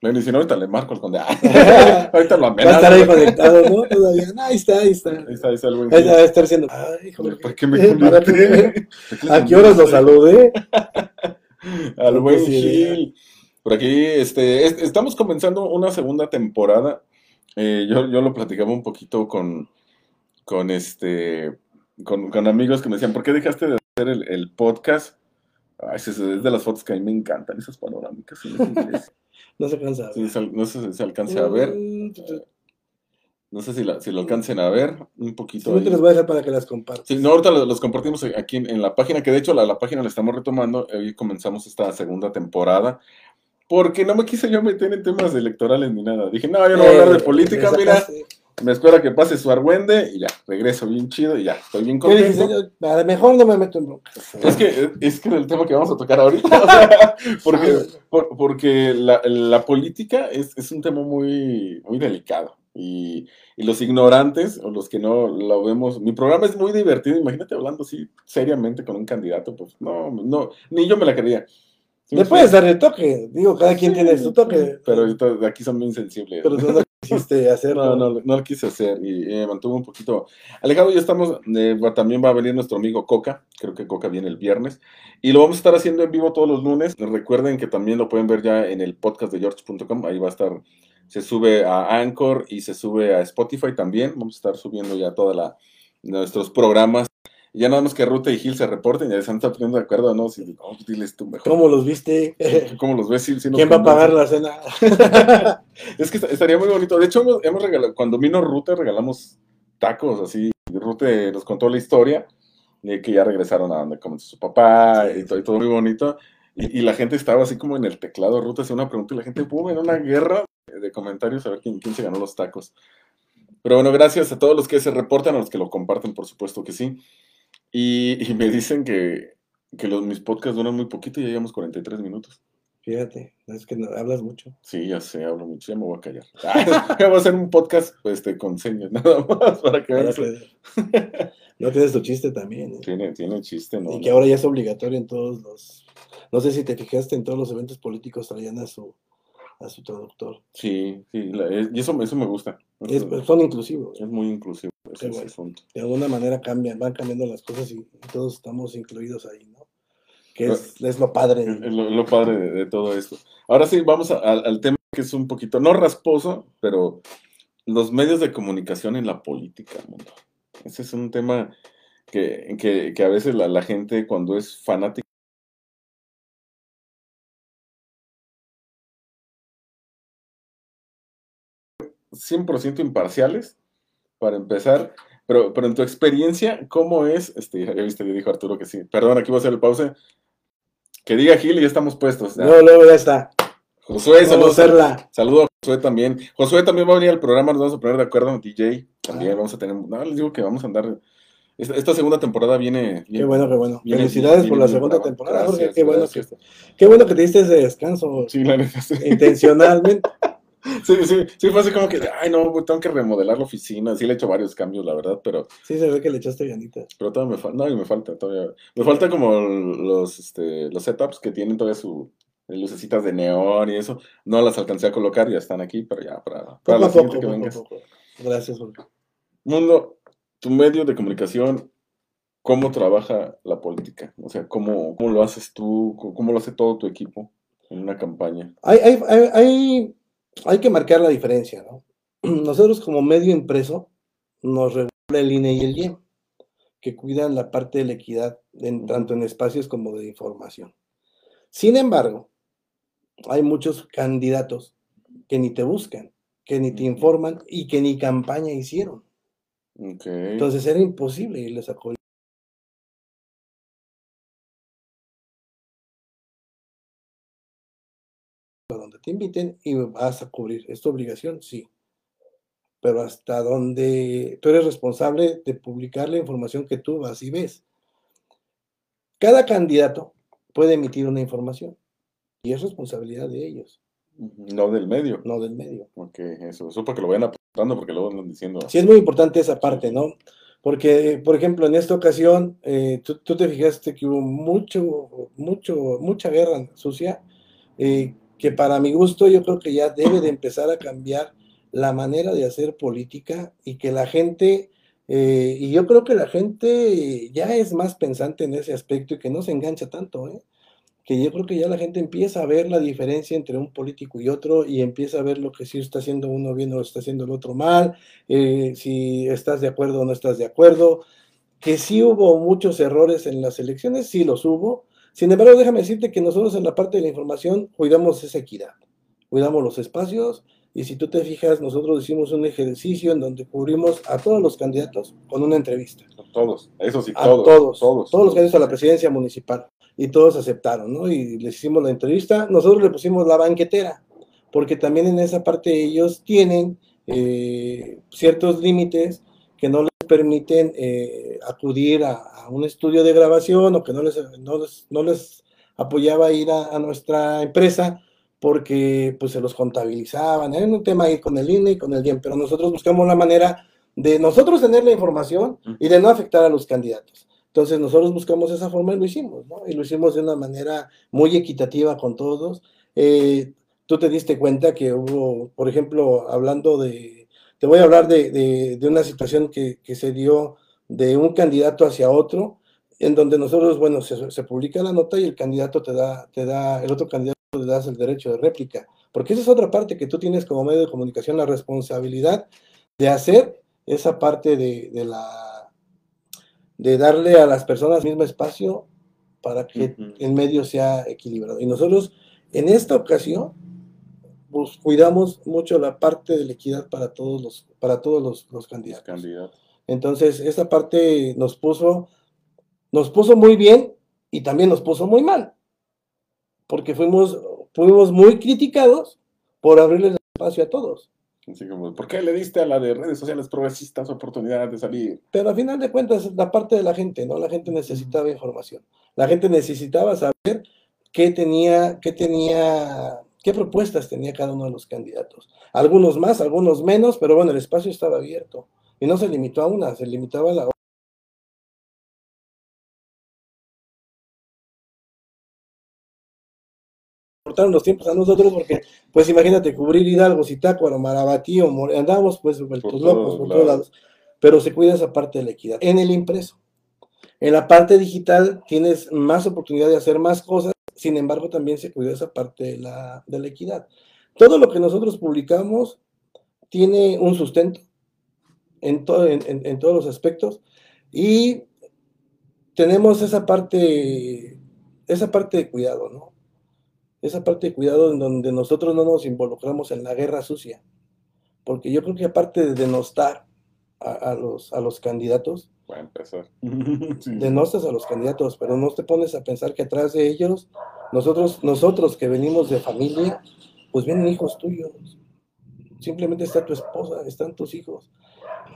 Si no, ahorita le marco al conde. Ah, ahorita lo Va a amenazo. estar ahí conectado, ¿no? Todavía. No, ahí está, ahí está. Ahí está, ahí está el buen Ahí va a estar haciendo. Ay, Jorge, ¿Por qué me eh, ¿para conecté? ¿Por qué ¿A qué horas lo saludé? Al buen. Gil. Por aquí, este, es- estamos comenzando una segunda temporada. Eh, yo, yo lo platicaba un poquito con, con este, con, con amigos que me decían, ¿por qué dejaste de hacer el, el podcast? Ay, es, es de las fotos que a mí me encantan, esas panorámicas. No se cansa. Sí, se- no sé si se alcance a ver. Mm, No sé si, la- si lo alcancen a ver un poquito. Sí, te ahí. los voy a dejar para que las compartas. Sí, no, ahorita lo- los compartimos aquí en, en la página, que de hecho la, la página la estamos retomando. Hoy comenzamos esta segunda temporada. Porque no me quise yo meter en temas electorales ni nada. Dije, no, yo no voy a hablar de Eh, política, mira. Me espera que pase su argüende y ya, regreso bien chido y ya, estoy bien contento. A lo mejor no me meto en bronca. Es que es que el tema que vamos a tocar ahorita, o sea, porque, por- porque la, la política es, es un tema muy, muy delicado y, y los ignorantes o los que no lo vemos, mi programa es muy divertido, imagínate hablando así seriamente con un candidato, pues no, no, ni yo me la quería. ¿Sí Le puedes dar el toque. Digo, cada quien Sí, tiene su toque. Pero aquí son muy insensibles. Pero quisiste hacerlo. No, no, no lo quise hacer y eh, mantuvo un poquito alejado. Ya estamos, eh, también va a venir nuestro amigo Coca, creo que Coca viene el viernes, y lo vamos a estar haciendo en vivo todos los lunes. Recuerden que también lo pueden ver ya en el podcast de george.com, ahí va a estar, se sube a Anchor y se sube a Spotify también. Vamos a estar subiendo ya toda la nuestros programas. Y ya nada más que Ruta y Gil se reporten, ya se han estado poniendo de acuerdo, ¿no? Si, oh, diles tú mejor. ¿Cómo los viste? ¿Cómo los ves? Nos ¿Quién va a pagar la cena? Es que est- estaría muy bonito. De hecho, hemos, hemos regalado, cuando vino Rute, regalamos tacos, así. Rute nos contó la historia de que ya regresaron a donde comenzó su papá y todo, y todo muy bonito. Y, y la gente estaba así como en el teclado. Rute hacía una pregunta y la gente, pum, en una guerra de comentarios a ver quién, quién se ganó los tacos. Pero bueno, gracias a todos los que se reportan, a los que lo comparten, por supuesto que sí. Y, y me dicen que, que los, mis podcasts duran muy poquito y ya llevamos 43 minutos. Fíjate, es que no, hablas mucho. Sí, ya sé, hablo mucho, ya me voy a callar. Ah, voy a hacer un podcast este, con señas, nada más, para que que- No tienes tu chiste también. ¿eh? Tiene, tiene chiste, ¿no? Y que ahora ya es obligatorio en todos los. No sé si te fijaste en todos los eventos políticos traían a su a su traductor. Sí, sí, la- es- y eso, eso me gusta. Es- son inclusivos. es muy inclusivo Qué bueno. asunto. De alguna manera cambian, van cambiando las cosas y todos estamos incluidos ahí, ¿no? Que es, es lo padre. Lo, lo padre de, de todo esto. Ahora sí, vamos a- al- al tema que es un poquito, no rasposo, pero los medios de comunicación en la política, mundo. Ese es un tema que, que, que a veces la, la gente cuando es fanática 100% imparciales, para empezar. Pero, pero en tu experiencia, ¿cómo es? Este, ya viste, ya dijo Arturo que sí. Perdón, aquí voy a hacer el pause. Que diga Gil y ya estamos puestos. ya. No, luego ya está. Josué, saludos. hacerla. Saludo a Josué también. Josué también va a venir al programa, nos vamos a poner de acuerdo, DJ. También Ah. vamos a tener. No, les digo que vamos a andar. Esta, esta segunda temporada viene. Qué bueno, qué bueno. viene- Felicidades viene por la segunda temporada, Jorge. Qué bueno, que, qué bueno que te diste ese descanso Sí, la neta, intencionalmente. Sí, sí, sí, fue así como que, ay, no, tengo que remodelar la oficina. Sí, le he hecho varios cambios, la verdad, pero, Sí, se ve que le echaste ganitas. pero todavía me falta. No, y me falta todavía. Me falta como los, este, los setups que tienen todavía su lucecitas de neón y eso. No las alcancé a colocar, ya están aquí, pero ya para, para Poco la siguiente poco, que poco vengas. poco. Gracias, Jorge. Mundo, tu medio de comunicación, ¿cómo trabaja la política? O sea, ¿cómo, cómo lo haces tú? ¿Cómo, cómo lo hace todo tu equipo en una campaña? Hay, hay, hay, hay, hay que marcar la diferencia, ¿no? Nosotros como medio impreso nos regula el INE y el IEM, que cuidan la parte de la equidad en- tanto en espacios como de información. Sin embargo, hay muchos candidatos que ni te buscan, que ni te informan y que ni campaña hicieron. Entonces era imposible irles a te inviten y vas a cubrir. ¿Es tu obligación? Sí. Pero hasta donde tú eres responsable de publicar la información que tú vas y ves. Cada candidato puede emitir una información y es responsabilidad de ellos, no del medio. no del medio. Ok, eso. Eso para que lo vayan apuntando porque luego andan diciendo. Sí, es muy importante esa parte, ¿no? Porque, por ejemplo, en esta ocasión, eh, tú, tú te fijaste que hubo mucho, mucho, mucha guerra sucia, eh, que para mi gusto yo creo que ya debe de empezar a cambiar la manera de hacer política y que la gente, eh, y yo creo que la gente ya es más pensante en ese aspecto y que no se engancha tanto, ¿eh? que yo creo que ya la gente empieza a ver la diferencia entre un político y otro y empieza a ver lo que sí está haciendo uno bien o está haciendo el otro mal, eh, si estás de acuerdo o no estás de acuerdo, que sí hubo muchos errores en las elecciones, sí los hubo. Sin embargo, déjame decirte que nosotros en la parte de la información cuidamos esa equidad, cuidamos los espacios y si tú te fijas, nosotros hicimos un ejercicio en donde cubrimos a todos los candidatos con una entrevista Todos, eso sí, a todos. todos, Todos. todos, los candidatos a la presidencia municipal. Y todos aceptaron, ¿no? Y les hicimos la entrevista. Nosotros le pusimos la banquetera, porque también en esa parte ellos tienen eh, ciertos límites que no les permiten eh, acudir a, a un estudio de grabación o que no les, no les, no les apoyaba ir a, a nuestra empresa porque pues se los contabilizaban. Era un tema ahí con el INE y con el DIEM, pero nosotros buscamos la manera de nosotros tener la información y de no afectar a los candidatos. Entonces nosotros buscamos esa forma y lo hicimos, ¿no? Y lo hicimos de una manera muy equitativa con todos. Eh, tú te diste cuenta que hubo, por ejemplo, hablando de, te voy a hablar de, de, de una situación que, que, se dio de un candidato hacia otro, en donde nosotros, bueno, se, se, publica la nota y el candidato te da, te da, el otro candidato le das el derecho de réplica, porque esa es otra parte que tú tienes como medio de comunicación, la responsabilidad de hacer esa parte de, de la de darle a las personas el mismo espacio para que uh -huh. el medio sea equilibrado. Y nosotros, en esta ocasión, pues, cuidamos mucho la parte de la equidad para todos los, para todos los, los candidatos. candidatos. Entonces, esa parte nos puso, nos puso muy bien y también nos puso muy mal, porque fuimos, fuimos muy criticados por abrirle el espacio a todos. Así como, ¿por qué le diste a la de redes sociales progresistas oportunidad de salir? Pero a final de cuentas, la parte de la gente, ¿no? La gente necesitaba información. La gente necesitaba saber qué tenía, qué tenía, qué propuestas tenía cada uno de los candidatos. Algunos más, algunos menos, pero bueno, el espacio estaba abierto. Y no se limitó a una, se limitaba a la otra. cortaron los tiempos a nosotros porque, pues imagínate, cubrir Hidalgo, Zitácuaro, Marabatío, andamos pues vueltos por locos por todos lados, pero se cuida esa parte de la equidad. En el impreso, en la parte digital tienes más oportunidad de hacer más cosas, sin embargo también se cuida esa parte de la, de la equidad. Todo lo que nosotros publicamos tiene un sustento en, todo, en, en, en todos los aspectos y tenemos esa parte, esa parte de cuidado, ¿no? esa parte de cuidado en donde nosotros no nos involucramos en la guerra sucia. porque yo creo que aparte de denostar a, a los, a los candidatos, Para empezar. Sí. denostas a los candidatos, pero no te pones a pensar que atrás de ellos, nosotros, nosotros que venimos de familia, pues vienen hijos tuyos. Simplemente está tu esposa, están tus hijos.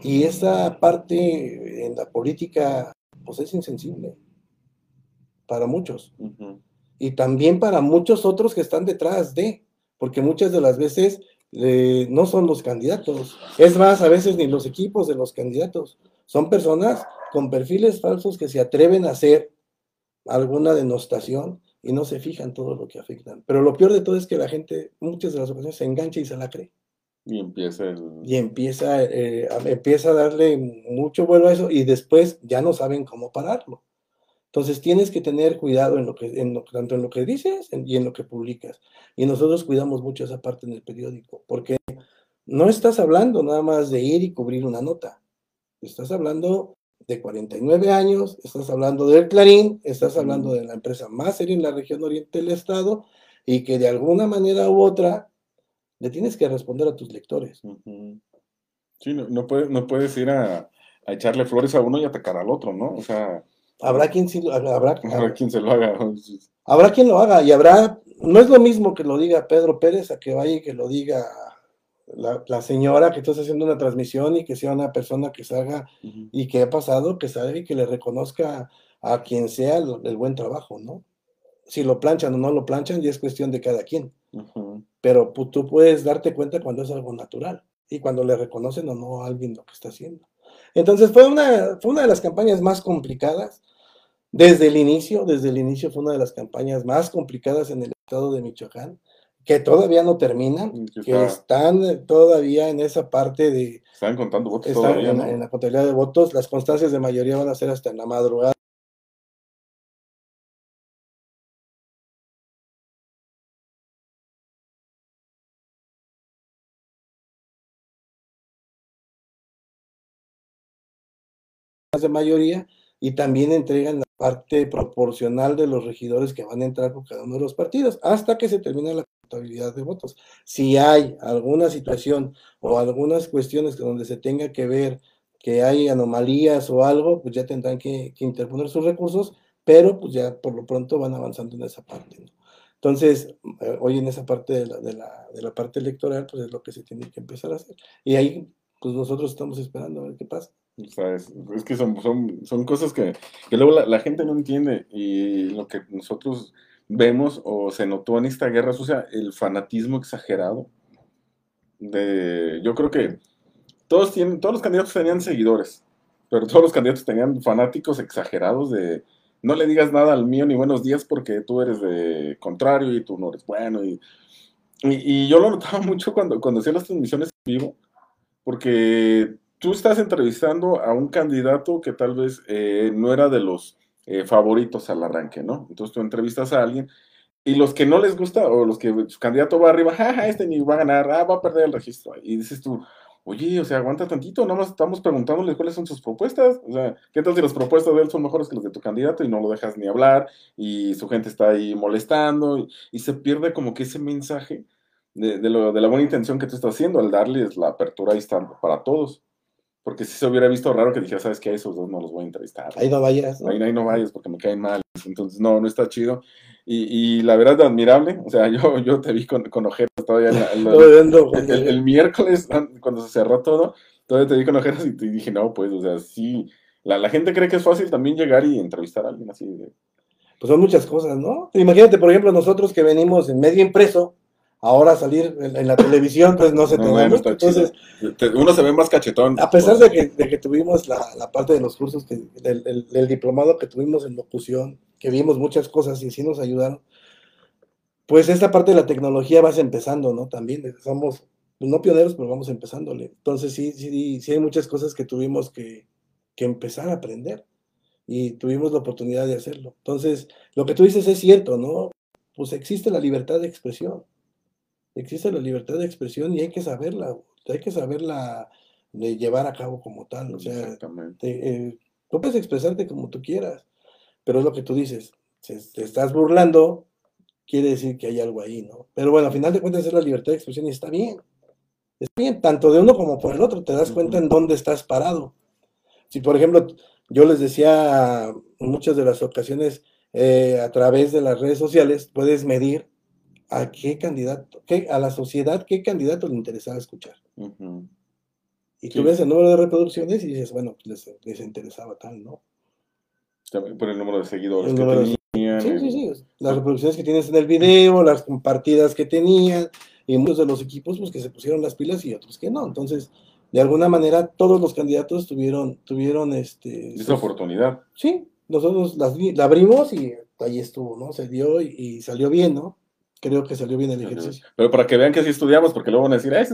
Y esa parte en la política, pues es insensible para muchos. Y también para muchos otros que están detrás de, porque muchas de las veces eh, no son los candidatos. Es más, a veces ni los equipos de los candidatos. Son personas con perfiles falsos que se atreven a hacer alguna denostación y no se fijan todo lo que afectan. Pero lo peor de todo es que la gente, muchas de las ocasiones, se engancha y se la cree. Y empieza el. Y empieza, eh, a- empieza a darle mucho vuelo a eso y después ya no saben cómo pararlo. Entonces tienes que tener cuidado en lo que, en lo- tanto en lo que dices y en lo que publicas. Y nosotros cuidamos mucho esa parte en el periódico, porque no estás hablando nada más de ir y cubrir una nota. Estás hablando de 49 años, estás hablando del Clarín, estás hablando de la empresa más seria en la región oriente del estado y que de alguna manera u otra le tienes que responder a tus lectores. Sí, no, no puedes, no puedes ir a, a echarle flores a uno y atacar al otro, ¿no? O sea, Habrá quien sí, lo- habrá, habrá quien se lo haga. habrá quien lo haga y habrá, no es lo mismo que lo diga Pedro Pérez a que vaya y que lo diga la, la señora que está haciendo una transmisión y que sea una persona que salga y que ha pasado, que sabe y que le reconozca a quien sea el, el buen trabajo, ¿no? Si lo planchan o no lo planchan ya es cuestión de cada quien, pero tú puedes darte cuenta cuando es algo natural y cuando le reconocen o no a alguien lo que está haciendo. Entonces fue una, fue una de las campañas más complicadas desde el inicio, desde el inicio fue una de las campañas más complicadas en el estado de Michoacán, que todavía no terminan, que que está- están eh, todavía en esa parte de, Están contando votos están todavía, en, ¿no? en la contabilidad de votos, las constancias de mayoría van a ser hasta en la madrugada. de mayoría y también entregan la parte proporcional de los regidores que van a entrar con cada uno de los partidos hasta que se termine la contabilidad de votos. Si hay alguna situación o algunas cuestiones donde se tenga que ver que hay anomalías o algo, pues ya tendrán que, que interponer sus recursos, pero pues ya por lo pronto van avanzando en esa parte. ¿no? Entonces, eh, hoy en esa parte de la, de, la, de la parte electoral, pues es lo que se tiene que empezar a hacer. Y ahí, pues nosotros estamos esperando a ver qué pasa. Es, es que son, son, son cosas que, que luego la, la gente no entiende y lo que nosotros vemos o se notó en esta guerra sucia, el fanatismo exagerado. De, yo creo que todos, tienen, todos los candidatos tenían seguidores, pero todos los candidatos tenían fanáticos exagerados de no le digas nada al mío ni buenos días porque tú eres de contrario y tú no eres bueno. Y, y, y yo lo notaba mucho cuando, cuando hacía las transmisiones en vivo, porque tú estás entrevistando a un candidato que tal vez eh, no era de los eh, favoritos al arranque, ¿no? Entonces tú entrevistas a alguien y los que no les gusta o los que su candidato va arriba, jaja, este ni va a ganar, ah, va a perder el registro. Y dices tú, oye, o sea, aguanta tantito, nada más estamos preguntándoles cuáles son sus propuestas. O sea, ¿qué tal si las propuestas de él son mejores que las de tu candidato y no lo dejas ni hablar y su gente está ahí molestando y, y se pierde como que ese mensaje de, de, lo, de la buena intención que tú estás haciendo al darles la apertura está para todos? Porque si se hubiera visto raro que dijera, ¿sabes qué? Esos dos no los voy a entrevistar. Ahí no vayas, ¿no? Ahí, ahí no vayas porque me caen mal. Entonces, no, no está chido. Y, y la verdad, admirable. O sea, yo, yo te vi con, con ojeras todavía la- la- No, el, el- el miércoles, an- cuando se cerró todo, todavía te vi con ojeras y te dije, no, pues, o sea, sí. La, la gente cree que es fácil también llegar y entrevistar a alguien así. de- Pues son muchas cosas, ¿no? Imagínate, por ejemplo, nosotros que venimos en medio impreso, ahora salir en, en la televisión, pues no se te No, da bueno. Entonces, Te- uno se ve más cachetón. a pesar pues. de que, de que tuvimos la, la parte de los cursos, que, del, del- del diplomado que tuvimos en locución, que vimos muchas cosas y sí nos ayudaron, pues esta parte de la tecnología vas empezando, ¿no? También somos, pues, no pioneros, pero vamos empezándole. Entonces sí, sí, sí hay muchas cosas que tuvimos que, que empezar a aprender y tuvimos la oportunidad de hacerlo. Entonces, lo que tú dices es cierto, ¿no? Pues existe la libertad de expresión. Existe la libertad de expresión y hay que saberla, hay que saberla de llevar a cabo como tal. O sea, te, eh, tú puedes expresarte como tú quieras, pero es lo que tú dices. Si te estás burlando, quiere decir que hay algo ahí, ¿no? Pero bueno, al final de cuentas es la libertad de expresión y está bien. está bien, tanto de uno como por el otro, te das cuenta en dónde estás parado. Si, por ejemplo, yo les decía en muchas de las ocasiones, eh, a través de las redes sociales, puedes medir a qué candidato, qué, a la sociedad, qué candidato le interesaba escuchar. Y tú ves el número de reproducciones y dices, bueno, pues les, interesaba tal, ¿no? También por el número de seguidores que tenían. Sí, sí, sí. Las reproducciones que tienes en el video, las compartidas que tenían, y muchos de los equipos, pues que se pusieron las pilas y otros que no. Entonces, de alguna manera, todos los candidatos tuvieron, tuvieron este. Esa oportunidad. Sí, nosotros la abrimos y ahí estuvo, ¿no? Se dio y salió bien, ¿no? Creo que salió bien el ejercicio. Pero para que vean que sí estudiamos, porque luego van a decir, es,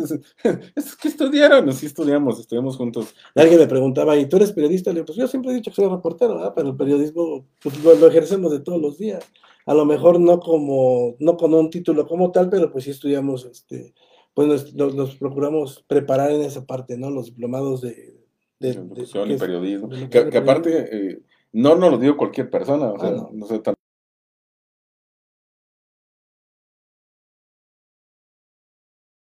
es, que estudiaron, sí estudiamos, estudiamos juntos. Alguien me preguntaba, ¿y tú eres periodista? Le digo, pues yo siempre he dicho que soy reportero, ¿verdad? pero el periodismo pues, lo, ejercemos de todos los días. A lo mejor no como, no con un título como tal, pero pues sí estudiamos, este, pues nos, procuramos preparar en esa parte, ¿no? Los diplomados de... de, y periodismo. Que, aparte, eh, no nos lo digo cualquier persona, o ah, sea, no. no sé,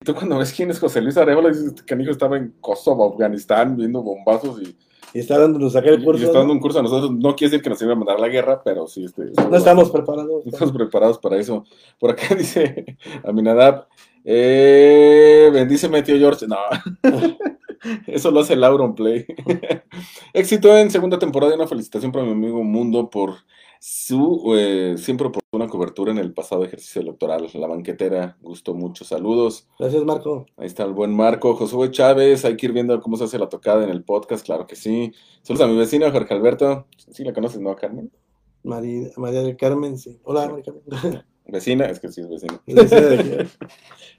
tú cuando ves quién es José Luis Arevalo, dices que hijo estaba en Kosovo, Afganistán, viendo bombazos y... Y está dándonos sacar el curso. Y, está dando un curso a nosotros. No quiere decir que nos iba a mandar a la guerra, pero sí. Este, no estamos preparados. No estamos preparados para eso. Por acá dice Aminadab, eh, bendíceme, tío George. No. Eso lo hace Lauron Play. Éxito en segunda temporada y una felicitación para mi amigo Mundo por su eh, siempre oportuna cobertura en el pasado ejercicio electoral. La banquetera, gustó mucho. Saludos. Gracias, Marco. Ahí está el buen Marco. Josué Chávez, hay que ir viendo cómo se hace la tocada en el podcast, claro que sí. Saludos a mi vecino, Jorge Alberto. Sí, la conoces, ¿no, Carmen? María, María del Carmen, sí. Hola, María Carmen. Vecina, es que sí es vecina.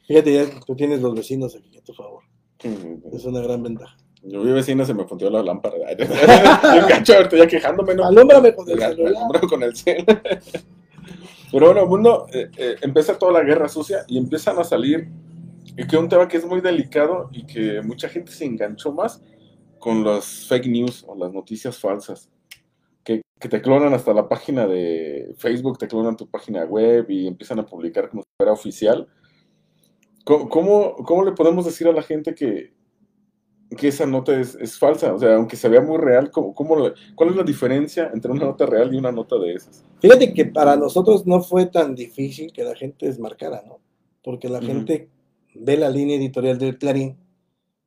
Fíjate, ya tú tienes los vecinos aquí a tu favor. Es una gran ventaja. Yo vi vecina, se me fundió la lámpara. Yo cacho, ahorita ya quejándome. ¿no? Alúmbrame con el celular. con el celular. Pero bueno, mundo, eh, eh, empieza toda la guerra sucia y empiezan a salir, y que un tema que es muy delicado y que mucha gente se enganchó más con las fake news o las noticias falsas. Que, que te clonan hasta la página de Facebook, te clonan tu página web y empiezan a publicar como si fuera oficial. ¿Cómo, cómo le podemos decir a la gente que, que esa nota es, es, falsa. O sea, aunque se vea muy real, ¿cómo, cómo, cuál es la diferencia entre una nota real y una nota de esas? Fíjate que para nosotros no fue tan difícil que la gente desmarcara, ¿no? Porque la gente ve la línea editorial del Clarín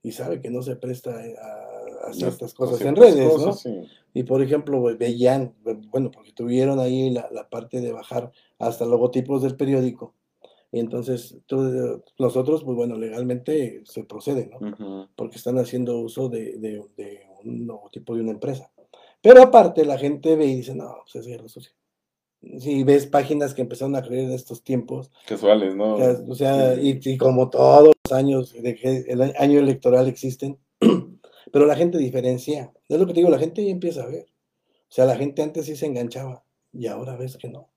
y sabe que no se presta a, a ciertas cosas en redes, ¿no? Y por ejemplo, veían, bueno, porque tuvieron ahí la, la parte de bajar hasta logotipos del periódico y entonces nosotros, pues bueno, legalmente se procede, ¿no? Porque están haciendo uso de, de, un tipo de una empresa. Pero aparte la gente ve y dice, no, pues es guerra sucia. Si ves páginas que empezaron a creer en estos tiempos. Casuales, ¿no? O sea, y, como todos los años, de el año electoral existen, pero la gente diferencia. Es lo que te digo, la gente ya empieza a ver. O sea, la gente antes sí se enganchaba y ahora ves que no.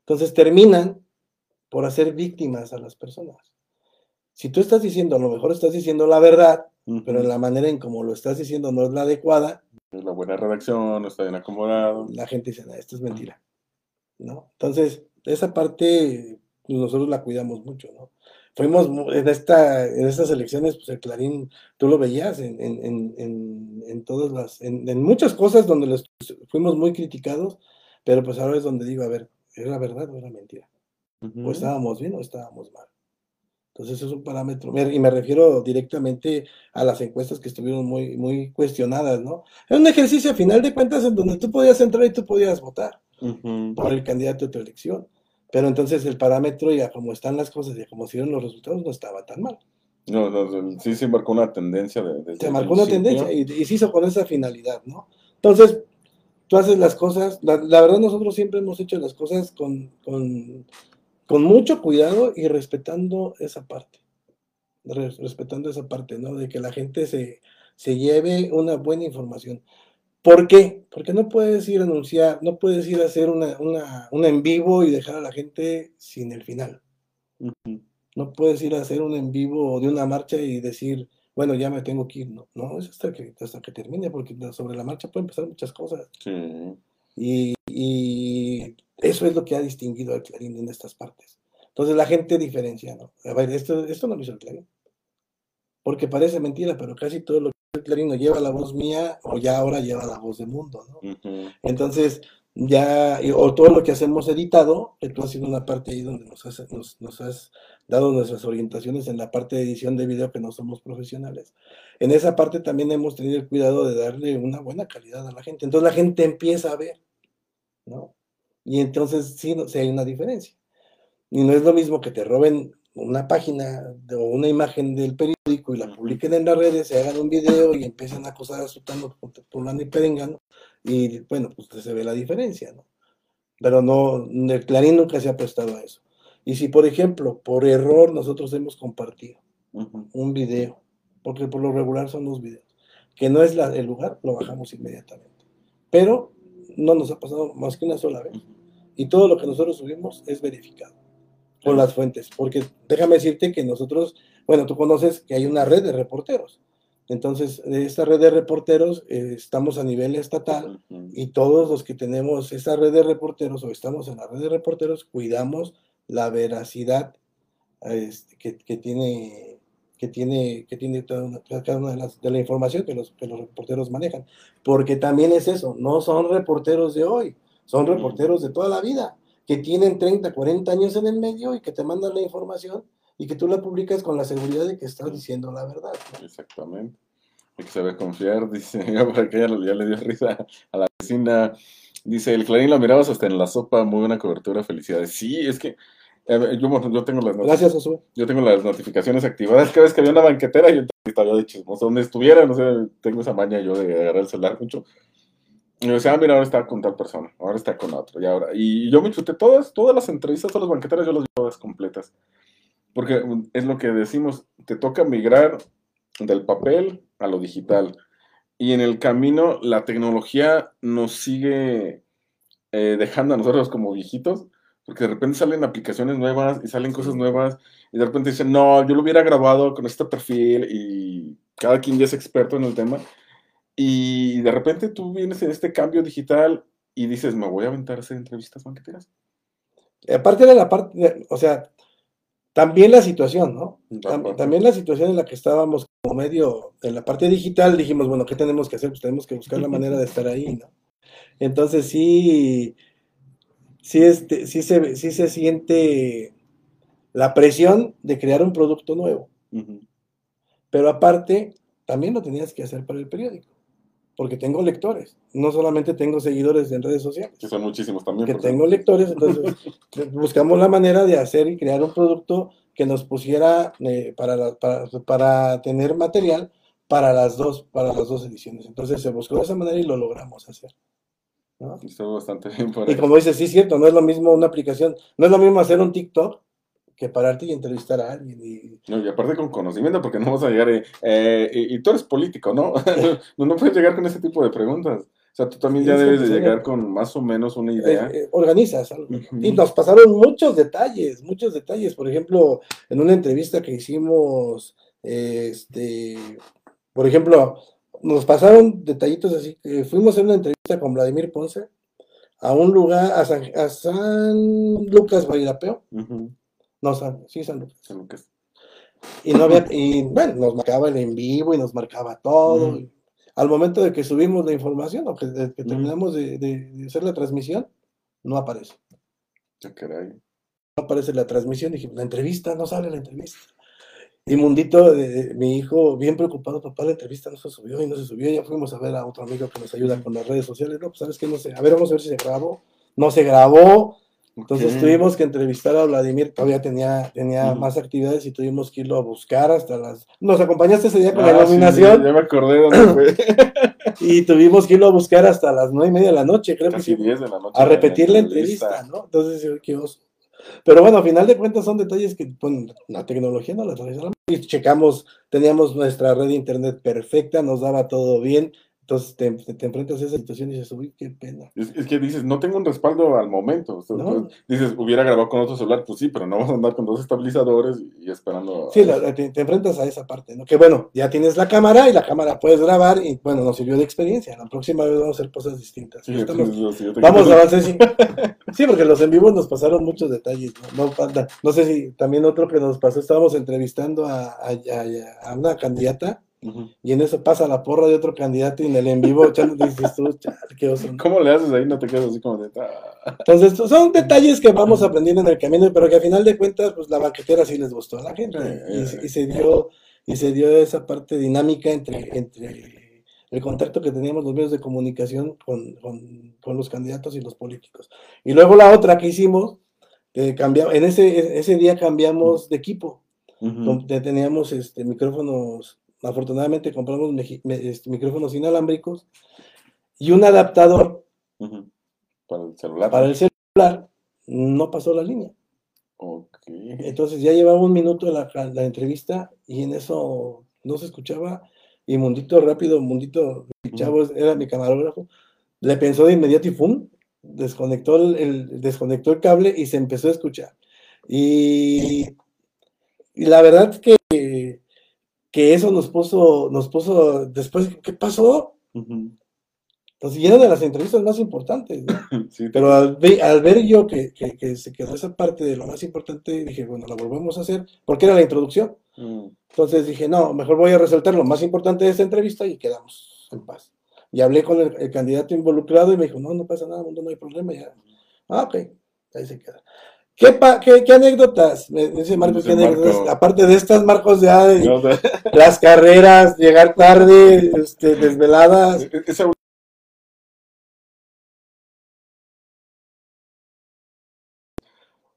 Entonces terminan por hacer víctimas a las personas. Si tú estás diciendo, a lo mejor estás diciendo la verdad, pero en la manera en como lo estás diciendo no es la adecuada. Es la buena redacción, no está bien acomodado. La gente dice, esto es mentira. ¿No? Entonces, esa parte pues, nosotros la cuidamos mucho, ¿no? Fuimos en, esta, en estas elecciones, pues el Clarín, tú lo veías en, en, en, en todas las, en, muchas cosas donde les fuimos muy criticados, pero pues ahora es donde digo, a ver, ¿era verdad o era mentira? O estábamos bien o estábamos mal. Entonces es un parámetro, y me refiero directamente a las encuestas que estuvieron muy, muy cuestionadas, ¿no? Es un ejercicio a final de cuentas en donde tú podías entrar y tú podías votar por el candidato de tu elección. Pero entonces el parámetro y a cómo están las cosas y a cómo hieron los resultados no estaba tan mal. No, no, sí se marcó una tendencia. De, se marcó una tendencia y, se hizo con esa finalidad, ¿no? Entonces, tú haces las cosas, la, verdad nosotros siempre hemos hecho las cosas con con mucho cuidado y respetando esa parte, respetando esa parte, ¿no? De que la gente se, se lleve una buena información. ¿Por qué? Porque no puedes ir a anunciar, no puedes ir a hacer una, una, en vivo y dejar a la gente sin el final. No puedes ir a hacer un en vivo de una marcha y decir, bueno, ya me tengo que ir. No, no es hasta que, hasta que termine, porque sobre la marcha pueden pasar muchas cosas. Y, y, eso es lo que ha distinguido al Clarín en estas partes. Entonces la gente diferencia, ¿no? A ver, esto, esto no lo hizo el Clarín. porque parece mentira, pero casi todo lo que el Clarín lleva la voz mía o ya ahora lleva la voz de mundo, ¿no? Entonces, ya, o todo lo que hacemos editado, que tú has sido una parte ahí donde nos has, nos, nos has dado nuestras orientaciones en la parte de edición de video que no somos profesionales. En esa parte también hemos tenido el cuidado de darle una buena calidad a la gente. Entonces la gente empieza a ver, ¿no? Y entonces sí, sí hay una diferencia. Y no es lo mismo que te roben una página o una imagen del periódico y la publiquen en las redes, se hagan un video y empiezan a acusar a Sutano, Fulano y Perengano, y bueno, pues se ve la diferencia, ¿no? Pero no, el Clarín nunca se ha prestado a eso. Y si, por ejemplo, por error nosotros hemos compartido Ujú. un video, porque por lo regular son los videos, que no es la- el lugar, lo bajamos inmediatamente. Pero no nos ha pasado más que una sola vez. Y todo lo que nosotros subimos es verificado con las fuentes, porque déjame decirte que nosotros, bueno, tú conoces que hay una red de reporteros. Entonces, de esta red de reporteros eh, estamos a nivel estatal y todos los que tenemos esa red de reporteros o estamos en la red de reporteros, cuidamos la veracidad este, que, que tiene que tiene que tiene toda cada una de, las, de la información que los, que los reporteros manejan. Porque también es eso, no son reporteros de hoy, son reporteros de toda la vida, que tienen 30, 40 años en el medio y que te mandan la información y que tú la publicas con la seguridad de que estás diciendo la verdad. ¿no? Exactamente. Hay que saber confiar, dice, por acá ya, ya le dio risa a la vecina. Dice, el Clarín lo mirabas hasta en la sopa, muy buena cobertura, felicidades. Sí, es que eh, yo, yo tengo las. Gracias, Josué. Yo tengo las notificaciones activadas. Cada vez que había una banquetera, yo estaba de chismoso. Donde estuviera, no sé, tengo esa maña yo de agarrar el celular mucho. Y yo decía, ah, mira, ahora está con tal persona, ahora está con otro, y ahora. Y yo me chuté todas, todas las entrevistas, todas las banqueteras, yo las vi todas completas. Porque mm, es lo que decimos, te toca migrar del papel a lo digital. Y en el camino, la tecnología nos sigue eh, dejando a nosotros como viejitos, porque de repente salen aplicaciones nuevas y salen cosas nuevas, y de repente dicen, no, yo lo hubiera grabado con este perfil, y cada quien ya es experto en el tema, y de repente tú vienes en este cambio digital y dices, me voy a aventar a hacer entrevistas banqueteras. Aparte de la parte, de- o sea, también la situación, ¿no? Tam- Aparte. También la situación en la que estábamos como medio en la parte digital, dijimos, bueno, ¿qué tenemos que hacer? Pues tenemos que buscar la manera de estar ahí, ¿no? Entonces sí, sí, este, sí, se, sí se siente la presión de crear un producto nuevo, pero aparte también lo tenías que hacer para el periódico, porque tengo lectores, no solamente tengo seguidores en redes sociales. Que son muchísimos también. que tengo lectores, entonces buscamos la manera de hacer y crear un producto que nos pusiera eh, para, la- para, para tener material para las dos para las dos ediciones. Entonces se buscó de esa manera y lo logramos hacer. ¿No? cierto. Estuvo bastante bien por Y como dices, sí es cierto, no es lo mismo una aplicación, no es lo mismo hacer un TikTok que pararte y entrevistar a alguien. Y, No, y aparte con conocimiento, porque no vas a llegar y, eh, y, y tú eres político, ¿no? no, no puedes llegar con ese tipo de preguntas. O sea, tú también ya Sí, debes de llegar con más o menos una eh, idea. eh, organizas algo. Y nos pasaron muchos detalles, muchos detalles. Por ejemplo, en una entrevista que hicimos, este, por ejemplo, nos pasaron detallitos así. que fuimos hacer una entrevista con Vladimir Ponce a un lugar, a San, a San Lucas Bailapeo. No, San, sí, San Lucas. Que es. Y no había, y bueno, nos marcaba el en vivo y nos marcaba todo. Y al momento de que subimos la información o que, de que Ujú. terminamos de, de- de hacer la transmisión, no aparece. Caray. no aparece la transmisión, dije, la entrevista, no sale la entrevista. Y Mundito, mi hijo, bien preocupado, papá, la entrevista no se subió y no se subió, ya fuimos a ver a otro amigo que nos ayuda con las redes sociales, no, pues sabes que no sé, a ver, vamos a ver si se grabó, no se grabó, entonces tuvimos que entrevistar a Vladimir, todavía tenía, tenía más actividades y tuvimos que irlo a buscar hasta las... Nos acompañaste ese día con la Ah, sí, iluminación ya me acordé dónde fue. y tuvimos que irlo a buscar hasta las nueve y media de la noche, creo que Casi sí. 10 de la noche. a repetir la entrevista, ¿no? Entonces, yo, qué oso. Pero bueno, a final de cuentas son detalles que bueno, la tecnología no la mano. Y checamos, teníamos nuestra red de internet perfecta, nos daba todo bien, Entonces te, te- te enfrentas a esa situación y dices, uy, qué pena. Es, es que dices, no tengo un respaldo al momento. O sea, No. entonces, dices, hubiera grabado con otro celular, pues sí, pero no vas a andar con dos estabilizadores y, y esperando. Sí, la- te, te enfrentas a esa parte, ¿no? Que bueno, ya tienes la cámara y la cámara puedes grabar y bueno, nos sirvió de experiencia. La próxima vez vamos a hacer cosas distintas. Sí, Estamos- entonces, te- Vamos a avanzar, sí. Sí, porque los en vivos nos pasaron muchos detalles. No, no, falta- no sé si también otro que nos pasó, estábamos entrevistando a, a- a- a una candidata Y en eso pasa la porra de otro candidato y en el en vivo echando dices tú, qué oso. ¿Cómo le haces ahí? No te quedas así como de. Entonces, son detalles que vamos aprendiendo en el camino, pero que a final de cuentas, pues la banquetera sí les gustó a la gente. Y, se- y se dio, y se dio esa parte dinámica entre, entre el contacto que teníamos los medios de comunicación con, con- con los candidatos y los políticos. Y luego la otra que hicimos, que cambiamos, en ese, ese día cambiamos de equipo. Te- Teníamos este, micrófonos, afortunadamente compramos este, micrófonos inalámbricos y un adaptador. Para el celular. para el celular, no pasó la línea. Entonces ya llevaba un minuto la, la entrevista y en eso no se escuchaba. Y Mundito rápido, Mundito, mi chavo era mi camarógrafo, le pensó de inmediato y ¡fum! Desconectó el, el- desconectó el cable y se empezó a escuchar. Y, y la verdad que, que eso nos puso, nos puso después, ¿qué pasó? Entonces, y era de las entrevistas más importantes, ¿no? Sí, Pero al, ve- al ver yo que, que- que se quedó esa parte de lo más importante, dije, bueno, la volvemos a hacer, porque era la introducción. Mm. Entonces dije, no, mejor voy a resaltar lo más importante de esta entrevista y quedamos en paz. Y hablé con el, el candidato involucrado y me dijo, no, no pasa nada, mundo, no hay problema. Ya. Ah, ok, ahí se queda. ¿Qué, pa- qué, qué anécdotas? Me dice Marcos, ¿qué anécdotas? Marco. Aparte de estas, Marcos, ya de No, las carreras, llegar tarde, este, desveladas. e- esa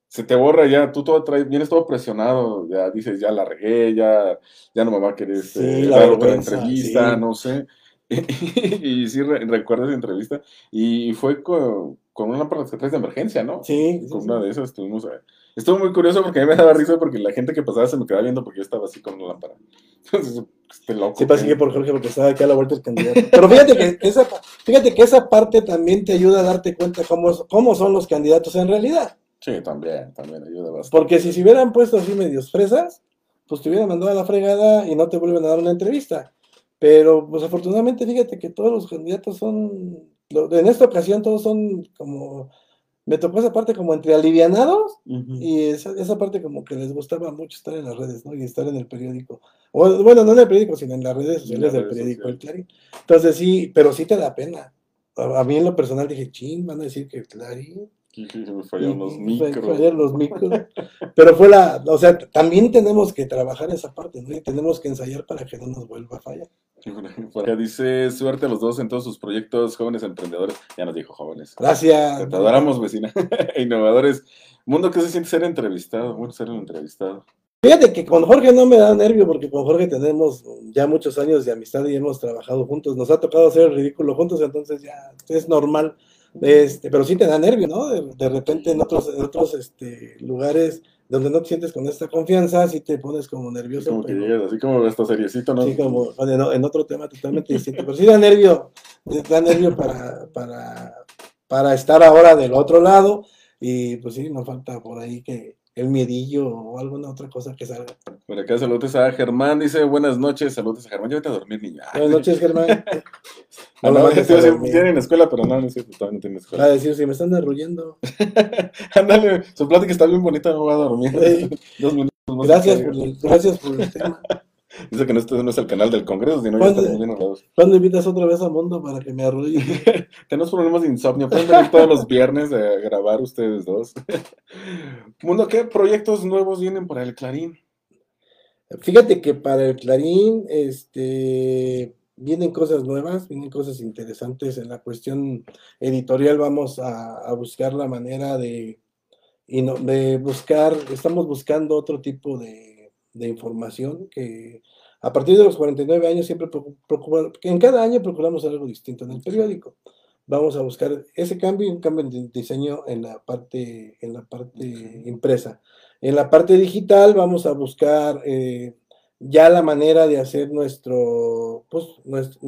se te borra ya, tú todo traes, vienes todo presionado, ya dices, ya la regué, ya, ya no me va a querer este, Sí, dar otra entrevista, sí. no sé. Y, sí, re- recuerdo esa entrevista, y fue con, con una lámpara que traes de emergencia, ¿no? Sí, Con sí. una de esas estuvimos, eh, estuvo muy curioso porque a mí me daba risa porque la gente que pasaba se me quedaba viendo porque yo estaba así con una lámpara. Entonces, este loco. Sí, que- pasé por Jorge porque estaba aquí a la vuelta el candidato. Pero fíjate que, esa, fíjate que esa parte también te ayuda a darte cuenta cómo, cómo son los candidatos en realidad. Sí, también, también ayuda bastante. Porque si se hubieran puesto así medios fresas, pues te hubieran mandado a la fregada y no te vuelven a dar una entrevista. Pero pues afortunadamente fíjate que todos los candidatos son, en esta ocasión todos son como, me tocó esa parte como entre alivianados y esa, esa parte como que les gustaba mucho estar en las redes, ¿no? Y estar en el periódico. O, bueno, no en el periódico, sino en las redes sociales del periódico El. Clarín. Entonces sí, pero sí te da pena. A, a mí en lo personal dije, chin, van a decir que el Clarín. Que se me fallaron los micros. fallaron los micros. Pero fue la, o sea, también tenemos que trabajar esa parte, ¿no? Y tenemos que ensayar para que no nos vuelva a fallar. Por acá dice, suerte a los dos en todos sus proyectos, jóvenes emprendedores. Ya nos dijo jóvenes. Gracias. Te adoramos, vecina. Innovadores. Mundo, ¿qué se siente ser entrevistado? Bueno, ser un entrevistado. Fíjate que con Jorge no me da nervio porque con Jorge tenemos ya muchos años de amistad y hemos trabajado juntos. Nos ha tocado hacer el ridículo juntos, entonces ya es normal. Este, pero sí te da nervio, ¿no? De, de repente en otros, en otros este, lugares donde no te sientes con esta confianza, sí te pones como nervioso. Como que pero- llegas, así como hasta seriecito, ¿no? Sí, como bueno, en otro tema totalmente distinto, pero sí da nervio, da nervio para, para, para estar ahora del otro lado y pues sí, nos falta por ahí que el miedillo o alguna otra cosa que salga. Por acá saludos a Germán, dice buenas noches, saludos a Germán, yo vete a dormir, niña. Buenas noches, Germán. No no, a a decir, dormir. tienen escuela, pero no, no es cierto, todavía no tienen Va a escuela. decir, si me están arrullando. Ándale, su plática está bien bonita, me voy a dormir. Dos minutos más. Gracias por, el- gracias por el tema. Dice que no, este no es el canal del Congreso, sino ya estamos bien hablados. ¿Cuándo invitas otra vez a Mundo para que me arrulle? Tenemos problemas de insomnio, pueden venir todos los viernes a grabar ustedes dos. Mundo, ¿qué proyectos nuevos vienen para el Clarín? Fíjate que para el Clarín, este, vienen cosas nuevas, vienen cosas interesantes en la cuestión editorial. Vamos a, a buscar la manera de, de buscar, estamos buscando otro tipo de, de información que a partir de los 49 años siempre procu- procura- que en cada año procuramos algo distinto en el periódico. Vamos a buscar ese cambio y un cambio de diseño en la parte, en la parte impresa. En la parte digital vamos a buscar eh, ya la manera de hacer nuestro, pues, nuestro,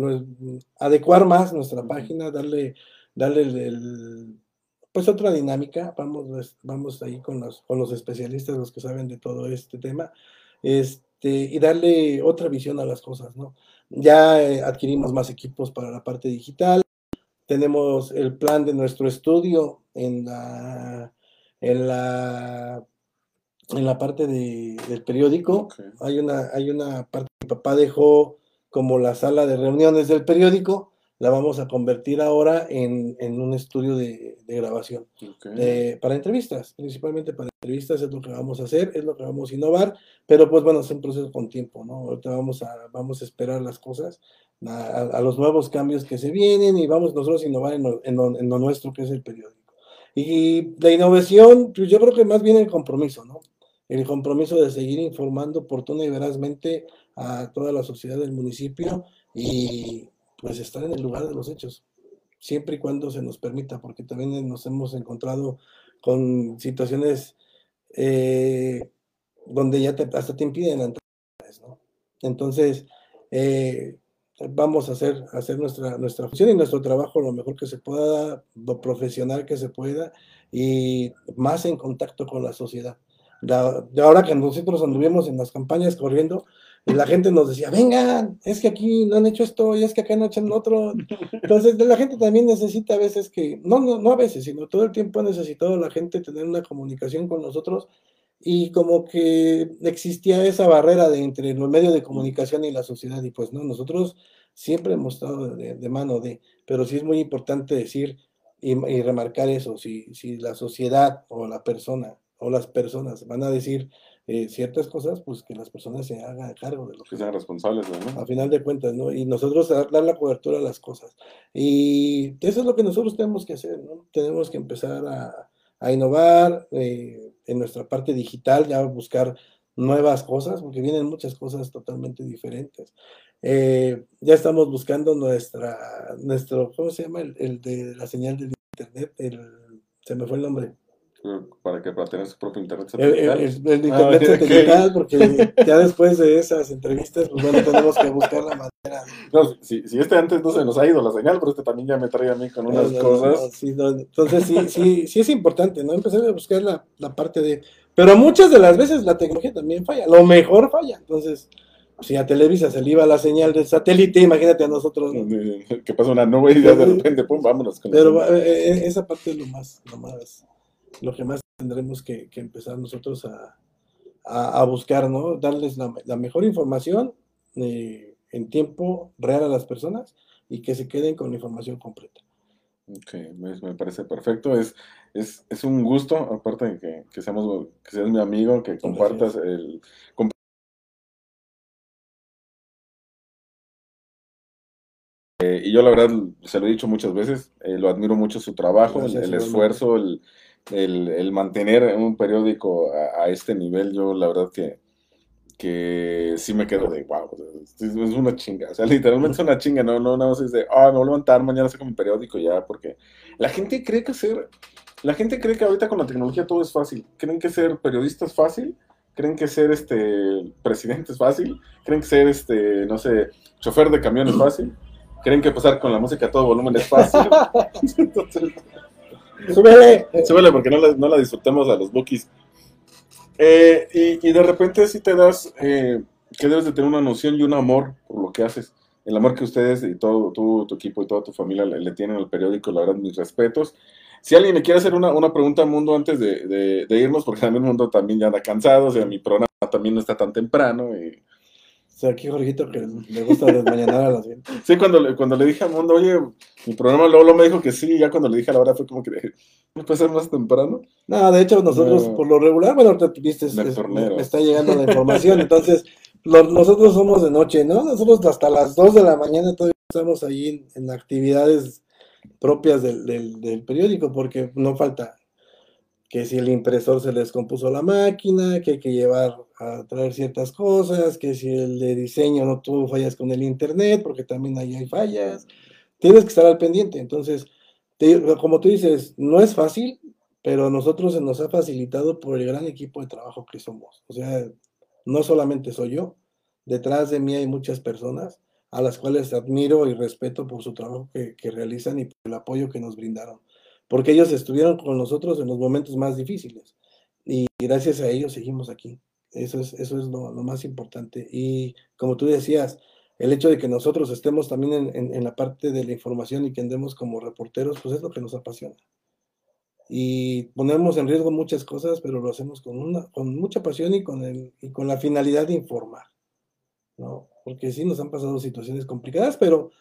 adecuar más nuestra página, darle, darle el, pues otra dinámica, vamos, vamos ahí con los, con los especialistas, los que saben de todo este tema, este, y darle otra visión a las cosas, ¿no? Ya eh, adquirimos más equipos para la parte digital, tenemos el plan de nuestro estudio en la, en la en la parte de, del periódico. Hay, una, hay una parte que mi papá dejó como la sala de reuniones del periódico. La vamos a convertir ahora en, un estudio de, grabación para entrevistas, principalmente para entrevistas es lo que vamos a hacer, es lo que vamos a innovar, pero pues bueno, es un proceso con tiempo, ¿no? Ahorita vamos a, vamos a esperar las cosas, a, los nuevos cambios que se vienen y vamos nosotros a innovar en en lo nuestro que es el periódico. Y la innovación, pues yo creo que más bien el compromiso, ¿no? el compromiso de seguir informando oportuna y verazmente a toda la sociedad del municipio y pues estar en el lugar de los hechos, siempre y cuando se nos permita, porque también nos hemos encontrado con situaciones eh, donde ya hasta te impiden entrar, ¿no? Entonces, eh, vamos a hacer, hacer nuestra, nuestra función y nuestro trabajo lo mejor que se pueda, lo profesional que se pueda y más en contacto con la sociedad de ahora que nosotros anduvimos en las campañas corriendo, y la gente nos decía, vengan, es que aquí no han hecho esto y es que acá no han hecho otro. Entonces, la gente también necesita a veces que, no, no, no a veces, sino todo el tiempo ha necesitado la gente tener una comunicación con nosotros y como que existía esa barrera de entre los medios de comunicación y la sociedad y pues no, nosotros siempre hemos estado de, mano de, pero sí es muy importante decir y, y remarcar eso, si, si la sociedad o la persona o las personas van a decir eh, ciertas cosas, pues que las personas se hagan cargo de lo que, sean responsables, ¿no? A final de cuentas, ¿no? Y nosotros dar, la cobertura a las cosas. Y eso es lo que nosotros tenemos que hacer, ¿no? Tenemos que empezar a, innovar eh, en nuestra parte digital, ya buscar nuevas cosas, porque vienen muchas cosas totalmente diferentes. Eh, ya estamos buscando nuestra, nuestro, ¿cómo se llama? El, de la señal de internet, el, se me fue el nombre. ¿Para que Para tener su propio internet satelital. El, internet ah, satelital, porque ya después de esas entrevistas, pues bueno, tenemos que buscar la manera. No, si, si, este antes no se nos ha ido la señal, pero este también ya me trae a mí con unas cosas. entonces sí, sí, sí es importante, ¿no? Empezar a buscar la, la parte de... Pero muchas de las veces la tecnología también falla, lo mejor falla, entonces si a Televisa se le iba la señal del satélite, imagínate a nosotros. Que pasa una nube y de repente, pum, vámonos. Con Pero eh, eh, esa parte es lo más, lo más lo que más tendremos que, empezar nosotros a, buscar, ¿no? Darles la, mejor información eh, en tiempo real a las personas y que se queden con la información completa. Ok, me, parece perfecto. Es, es, un gusto, aparte de que, que, seamos, que seas mi amigo, que compartas el... Eh, y yo la verdad, se lo he dicho muchas veces, eh, lo admiro mucho su trabajo, el, esfuerzo, el, el, mantener un periódico a, este nivel, yo la verdad que, que sí me quedo de wow, es, una chinga, o sea, literalmente es una chinga, no, no, no, es de, ah, me voy a levantar, mañana saco mi periódico ya, porque la gente cree que ser, la gente cree que ahorita con la tecnología todo es fácil, creen que ser periodista es fácil, creen que ser este presidente es fácil, creen que ser este, no sé, chofer de camión es fácil, creen que pasar con la música a todo volumen es fácil. Entonces, Súbele. Súbele porque no la, no la disfrutemos a los bookies. Eh, y, y, de repente si te das eh, que debes de tener una noción y un amor por lo que haces. El amor que ustedes y todo tu, tu equipo y toda tu familia le, tienen al periódico, la verdad, mis respetos. Si alguien me quiere hacer una, una pregunta al mundo antes de, de, irnos, porque también el mundo también ya anda cansado, o sea, mi programa también no está tan temprano. Y, o sea, aquí Jorgito que le gusta desmañanar a las 20. Sí, cuando le, cuando le dije a Mundo, oye, mi programa luego me dijo que sí, ya cuando le dije a la hora fue como que, ¿no puede ser más temprano? No, de hecho nosotros por lo regular, bueno, ahorita viste, me, está llegando la información, entonces nosotros somos de noche, ¿no? Nosotros hasta las 2 de la mañana todavía estamos ahí en, actividades propias del, del, del periódico, porque no falta que si el impresor se les compuso la máquina, que hay que llevar a traer ciertas cosas, que si el de diseño no tuvo fallas con el internet, porque también ahí hay fallas, tienes que estar al pendiente. Entonces, como tú dices, no es fácil, pero a nosotros se nos ha facilitado por el gran equipo de trabajo que somos. O sea, no solamente soy yo, detrás de mí hay muchas personas a las cuales admiro y respeto por su trabajo que, que realizan y por el apoyo que nos brindaron, porque ellos estuvieron con nosotros en los momentos más difíciles y gracias a ellos seguimos aquí. Eso es, eso es lo, más importante. Y como tú decías, el hecho de que nosotros estemos también en, en, en, la parte de la información y que andemos como reporteros, pues es lo que nos apasiona. Y ponemos en riesgo muchas cosas, pero lo hacemos con, una, con mucha pasión y con, el, y con la finalidad de informar. ¿no? Porque sí nos han pasado situaciones complicadas, pero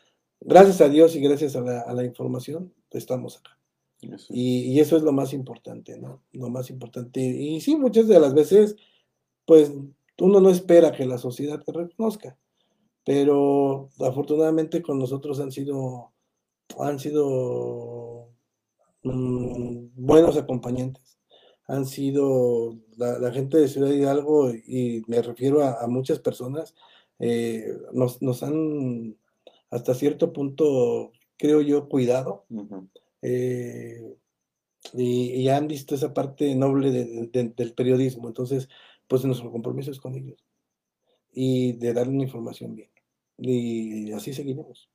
gracias a Dios y gracias a la, a la información estamos acá. Eso. Y, y, eso es lo más importante, ¿no? Lo más importante. Y sí, muchas de las veces, pues uno no espera que la sociedad te reconozca pero afortunadamente con nosotros han sido, han sido mmm, buenos acompañantes. Han sido la, la, gente de Ciudad Hidalgo, y me refiero a, a muchas personas, eh, nos, nos, han hasta cierto punto, creo yo, cuidado. Uh -huh. Eh, y, y, han visto esa parte noble de, de, del periodismo. Entonces, pues nuestro compromiso es con ellos y de darle una información bien. Y así seguiremos.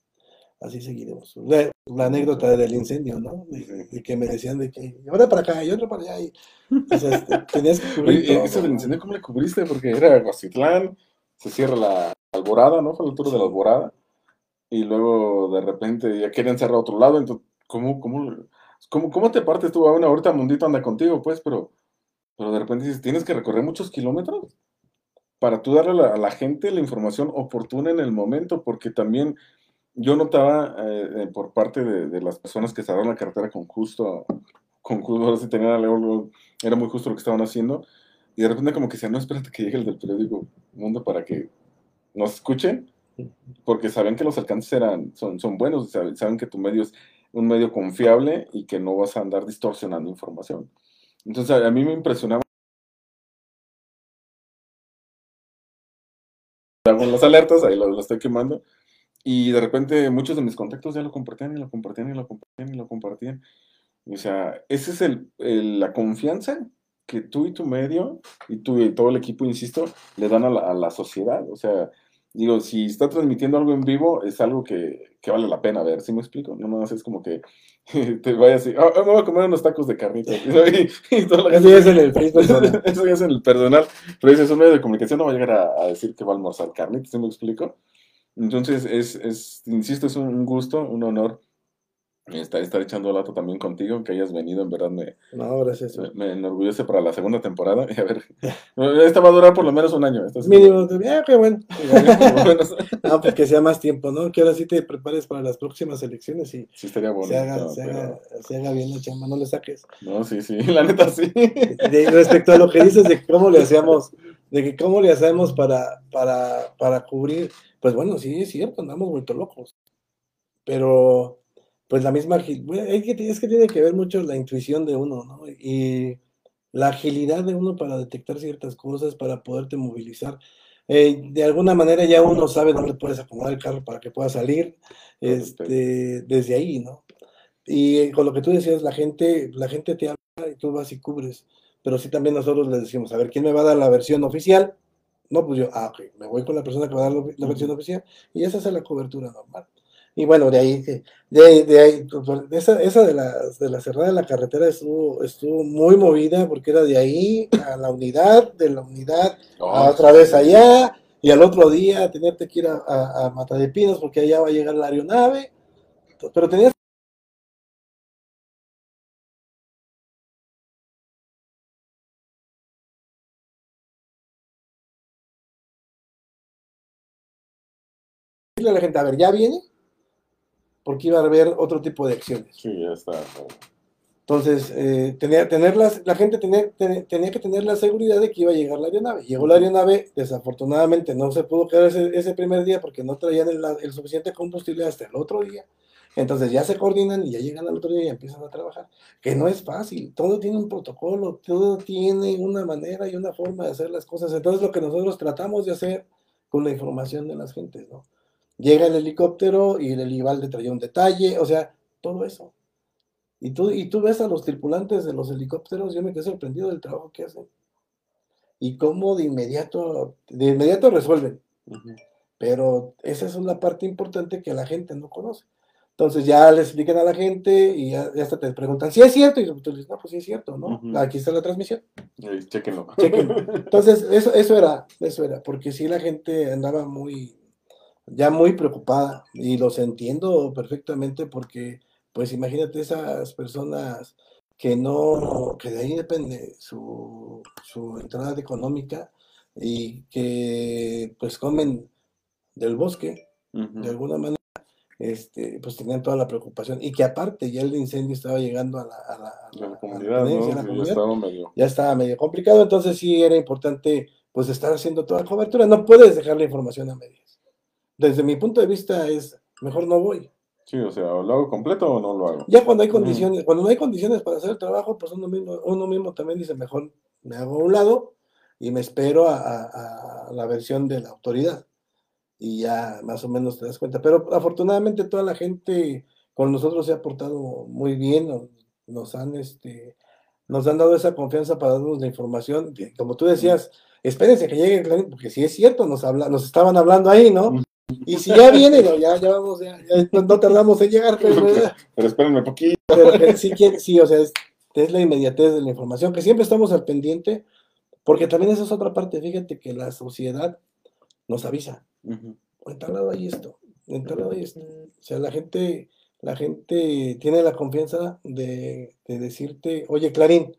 Así seguiremos. La, la anécdota del incendio, ¿no? De, de, que me decían de que ahora para acá y otro para allá. Y, o sea, este, tenías que cubrir. Oye, todo, ¿Eso del incendio cómo le cubriste? Porque era Guacitlán, se cierra la alborada, ¿no? Fue el tour de la alborada. Y luego de repente ya querían cerrar otro lado. Entonces, ¿cómo, cómo, cómo, cómo te partes tú? Bueno, ahorita Mundito anda contigo, pues, pero, pero de repente dices, tienes que recorrer muchos kilómetros para tú darle a la, a la, gente la información oportuna en el momento, porque también yo notaba eh, por parte de, de, las personas que cerraron la carretera con justo, con justo, ahora sí tenían algo, era muy justo lo que estaban haciendo, y de repente como que decían, no, espérate que llegue el del periódico Mundo para que nos escuchen, porque saben que los alcances eran, son, son buenos, saben, saben que tu medio es un medio confiable y que no vas a andar distorsionando información. Entonces a, mí me impresionaba las alertas, ahí lo, estoy quemando. Y de repente muchos de mis contactos ya lo compartían y lo compartían y lo compartían y lo compartían. O sea, esa es el, la confianza que tú y tu medio y tú y todo el equipo, insisto, le dan a la, a la sociedad. O sea, digo, si está transmitiendo algo en vivo, es algo que, que vale la pena ver, ¿sí me explico? No más es como que te vayas y, oh, me voy a comer unos tacos de carnitas. Y, y todo eso ya es en el personal. Eso ya es en el personal. Pero ese es un medio de comunicación, no va a llegar a, a decir que va a almorzar carnitas, ¿sí me explico? Entonces, es, es, insisto, es un gusto, un honor estar, estar echando lata también contigo, que hayas venido, en verdad me, no, gracias. me, me enorgullece para la segunda temporada. Y a ver, esta va a durar por lo menos un año. Mínimo, ah, qué bueno. no, pues que sea más tiempo, ¿no? Que ahora sí te prepares para las próximas elecciones y sí, estaría bueno, se, haga, no, se, haga, se haga bien la chamba, no le saques. No, sí, sí, la neta sí. De, respecto a lo que dices de cómo le hacíamos, de que cómo le hacemos para, para, para cubrir, pues bueno, sí, es cierto, andamos vuelto locos. Pero pues la misma agilidad, es que, es que tiene que ver mucho la intuición de uno, ¿no? Y la agilidad de uno para detectar ciertas cosas, para poderte movilizar. Eh, de alguna manera ya uno sabe dónde puedes acomodar el carro para que pueda salir este, desde ahí, ¿no? Y con lo que tú decías, la gente, la gente te habla y tú vas y cubres. Pero sí también nosotros les decimos, a ver, ¿quién me va a dar la versión oficial? No, pues yo, ah, ok, me voy con la persona que va a dar la versión oficial y esa es la cobertura normal. Y bueno, de ahí, de ahí, de ahí esa, esa de, la, de la cerrada de la carretera estuvo, estuvo muy movida porque era de ahí a la unidad, de la unidad oh, a otra vez allá, y al otro día tenerte que ir a, a, a Mata de Pinos porque allá va a llegar la aeronave, pero tenías a la gente, a ver, ¿ya viene? Porque iba a haber otro tipo de acciones. Sí, ya está. Entonces, eh, tenía, tener las, la gente tenía, tenía, tenía, que tener la seguridad de que iba a llegar la aeronave. Llegó la aeronave, desafortunadamente no se pudo quedar ese, ese primer día porque no traían el, el, suficiente combustible hasta el otro día. Entonces ya se coordinan y ya llegan al otro día y empiezan a trabajar. Que no es fácil, todo tiene un protocolo, todo tiene una manera y una forma de hacer las cosas. Entonces lo que nosotros tratamos de hacer con la información de las gentes, ¿no? Llega el helicóptero y el Helibalde traía un detalle, o sea, todo eso. Y tú, y tú ves a los tripulantes de los helicópteros, yo me quedé sorprendido del trabajo que hacen. Y cómo de inmediato, de inmediato resuelven. Pero esa es una parte importante que la gente no conoce. Entonces ya les explican a la gente y ya, ya hasta te preguntan si es cierto. Y tú dices, no, pues sí es cierto, ¿no? Aquí está la transmisión. Ahí, chéquenlo. Chequen. Entonces, eso, eso era, eso era, porque sí la gente andaba muy, ya muy preocupada y los entiendo perfectamente porque, pues imagínate esas personas que no, que de ahí depende su, su entrada económica y que pues comen del bosque de alguna manera, este, pues tenían toda la preocupación y que aparte ya el incendio estaba llegando a la, a la, a a comunidad, ya estaba medio. ya estaba medio complicado, entonces sí era importante pues estar haciendo toda la cobertura. No puedes dejar la información a medias. Desde mi punto de vista es, mejor no voy. Sí, o sea, ¿o lo hago completo o no lo hago? Ya cuando hay Ujú. condiciones, cuando no hay condiciones para hacer el trabajo, pues uno mismo, uno mismo también dice, mejor me hago a un lado y me espero a, a- a la versión de la autoridad. Y ya más o menos te das cuenta. Pero afortunadamente toda la gente con nosotros se ha portado muy bien, nos, nos han este, nos han dado esa confianza para darnos la información. Como tú decías, espérense que llegue el Clarín, porque si es cierto, nos, habla, nos estaban hablando ahí, ¿no? Y si ya viene, no, ya, ya vamos, ya, ya no, no tardamos en llegar, pero, Pero espérenme poquito. pero sí, sí, o sea, es, es la inmediatez de la información, que siempre estamos al pendiente, porque también esa es otra parte, fíjate que la sociedad nos avisa, Ujú. en tal lado hay esto, en tal lado hay esto. O sea, la gente, la gente tiene la confianza de, de decirte, oye, Clarín,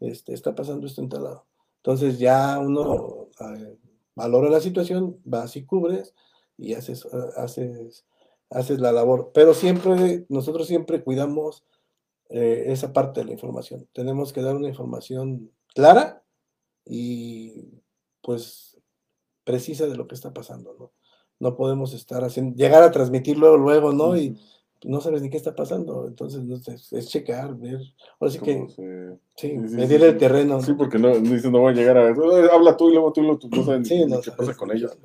este, está pasando esto en tal lado. Entonces ya uno eh, valora la situación, vas y cubres y haces, haces, haces la labor. Pero siempre, nosotros siempre cuidamos eh, esa parte de la información. Tenemos que dar una información clara y pues precisa de lo que está pasando, ¿no? No podemos estar haciendo, llegar a transmitir luego, luego, ¿no? Y no sabes ni qué está pasando. Entonces, no sé, es, checar, ver. Ahora sí que, se- sí, Sí, sí, medir sí, el terreno. Sí, porque no, no no voy a llegar a. "Eh, Habla tú y luego tú, lo- tú no sabes ni- Sí, ni no qué sabes pasa con ellos.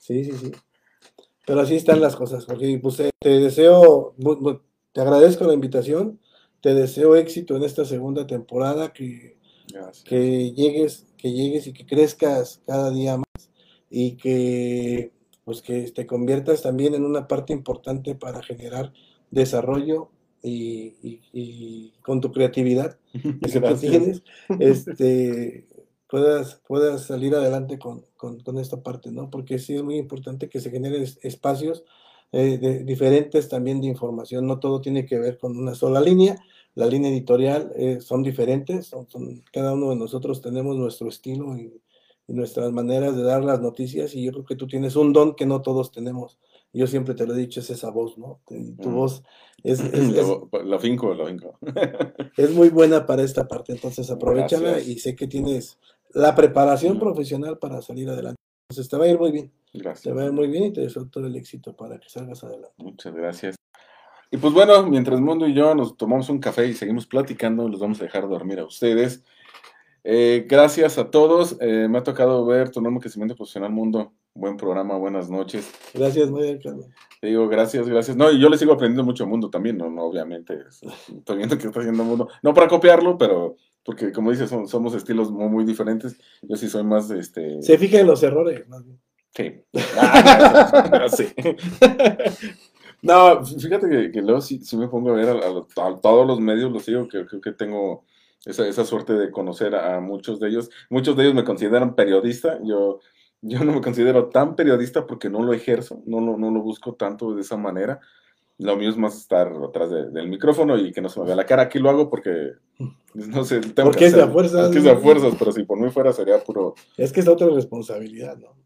Sí, sí, sí. Pero así están las cosas. Pues eh, te deseo, te agradezco la invitación, te deseo éxito en esta segunda temporada, que, Gracias. que llegues, que llegues y que crezcas cada día más y que pues que te conviertas también en una parte importante para generar desarrollo y, y- y con tu creatividad que tienes, este, puedas, puedas salir adelante con, con- con esta parte, ¿no? Porque sí es muy importante que se generen es- espacios eh, de- diferentes también de información, no todo tiene que ver con una sola línea, la línea editorial eh, son diferentes, son- son- cada uno de nosotros tenemos nuestro estilo y, y nuestras maneras de dar las noticias y yo creo que tú tienes un don que no todos tenemos. Yo siempre te lo he dicho, es esa voz, ¿no? Tu Mm. voz es, es- es- Lo, lo finco, lo finco. es muy buena para esta parte, entonces aprovechala y sé que tienes la preparación profesional para salir adelante. Entonces te va a ir muy bien, te Gracias. va a ir muy bien y te deseo todo el éxito para que salgas adelante. Muchas gracias. Y pues bueno, mientras Mundo y yo nos tomamos un café y seguimos platicando, los vamos a dejar dormir a ustedes. Eh, gracias a todos. Eh, me ha tocado ver tu nombre Crecimiento Profesional Mundo. Buen programa, buenas noches. Gracias, muy bien, Carmen. Te digo gracias, gracias. No, y yo le sigo aprendiendo mucho Mundo también, no, no obviamente. es- Estoy viendo que está haciendo Mundo. No para copiarlo, pero porque como dices, son- somos estilos muy, muy diferentes. Yo sí soy más, este... Se fija en los errores, más bien. Sí. Ah, sí. No, fíjate que, que luego sí, sí me pongo a ver a, a- a todos los medios, los sigo, que creo que tengo esa, esa suerte de conocer a, muchos de ellos. Muchos de ellos me consideran periodista, yo, yo no me considero tan periodista porque no lo ejerzo, no lo, no lo busco tanto de esa manera. Lo mío es más estar atrás de- del micrófono y que no se me vea la cara. Aquí lo hago porque, no sé, tengo Porque que es de fuerzas, es de a ¿no? fuerzas, pero si por mí fuera sería puro... Es que es otra responsabilidad, ¿no?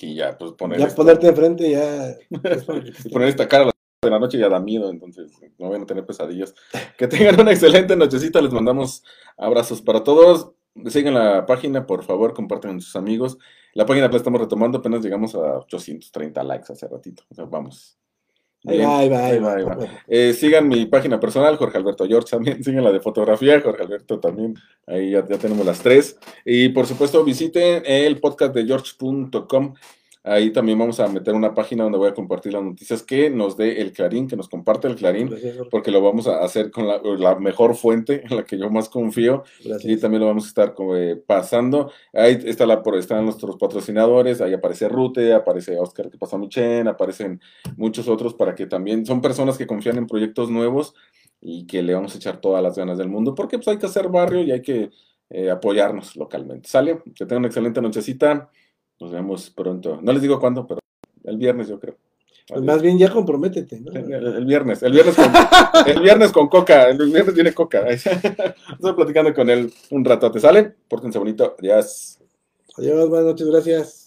Y ya, pues poner Ya esto- ponerte enfrente ya es para que te- Si poner esta cara a las de la noche ya da miedo, entonces no van a tener pesadillas. Que tengan una excelente nochecita, les mandamos abrazos para todos. Sigan la página, por favor, compartan con sus amigos. La página la estamos retomando, apenas llegamos a 830 likes hace ratito. O sea, vamos. Ahí va, ahí va, ahí Ahí va, va, ahí va. poco a poco. Eh, sigan mi página personal, Jorge Alberto George también. Sigan la de fotografía, Jorge Alberto también. Ahí ya, ya tenemos las tres. Y por supuesto, visiten el podcast de George.com. Ahí también vamos a meter una página donde voy a compartir las noticias que nos dé el Clarín, que nos comparte el Clarín, Gracias, porque lo vamos a hacer con la, la mejor fuente en la que yo más confío. Y Gracias. también lo vamos a estar eh, pasando. Ahí está la, por- están nuestros patrocinadores, ahí aparece Rute, aparece Oscar que pasa Michen, aparecen muchos otros para que también son personas que confían en proyectos nuevos y que le vamos a echar todas las ganas del mundo, porque pues hay que hacer barrio y hay que eh, apoyarnos localmente. ¿Sale? Que tengan una excelente nochecita. Nos vemos pronto. No les digo cuándo, pero el viernes yo creo. Pues más bien ya comprométete, ¿no? El, el viernes, el viernes con, el viernes con coca, el viernes viene coca. Estoy platicando con él un rato, ¿te sale? Pórtense bonito, adiós. Adiós, buenas noches, gracias.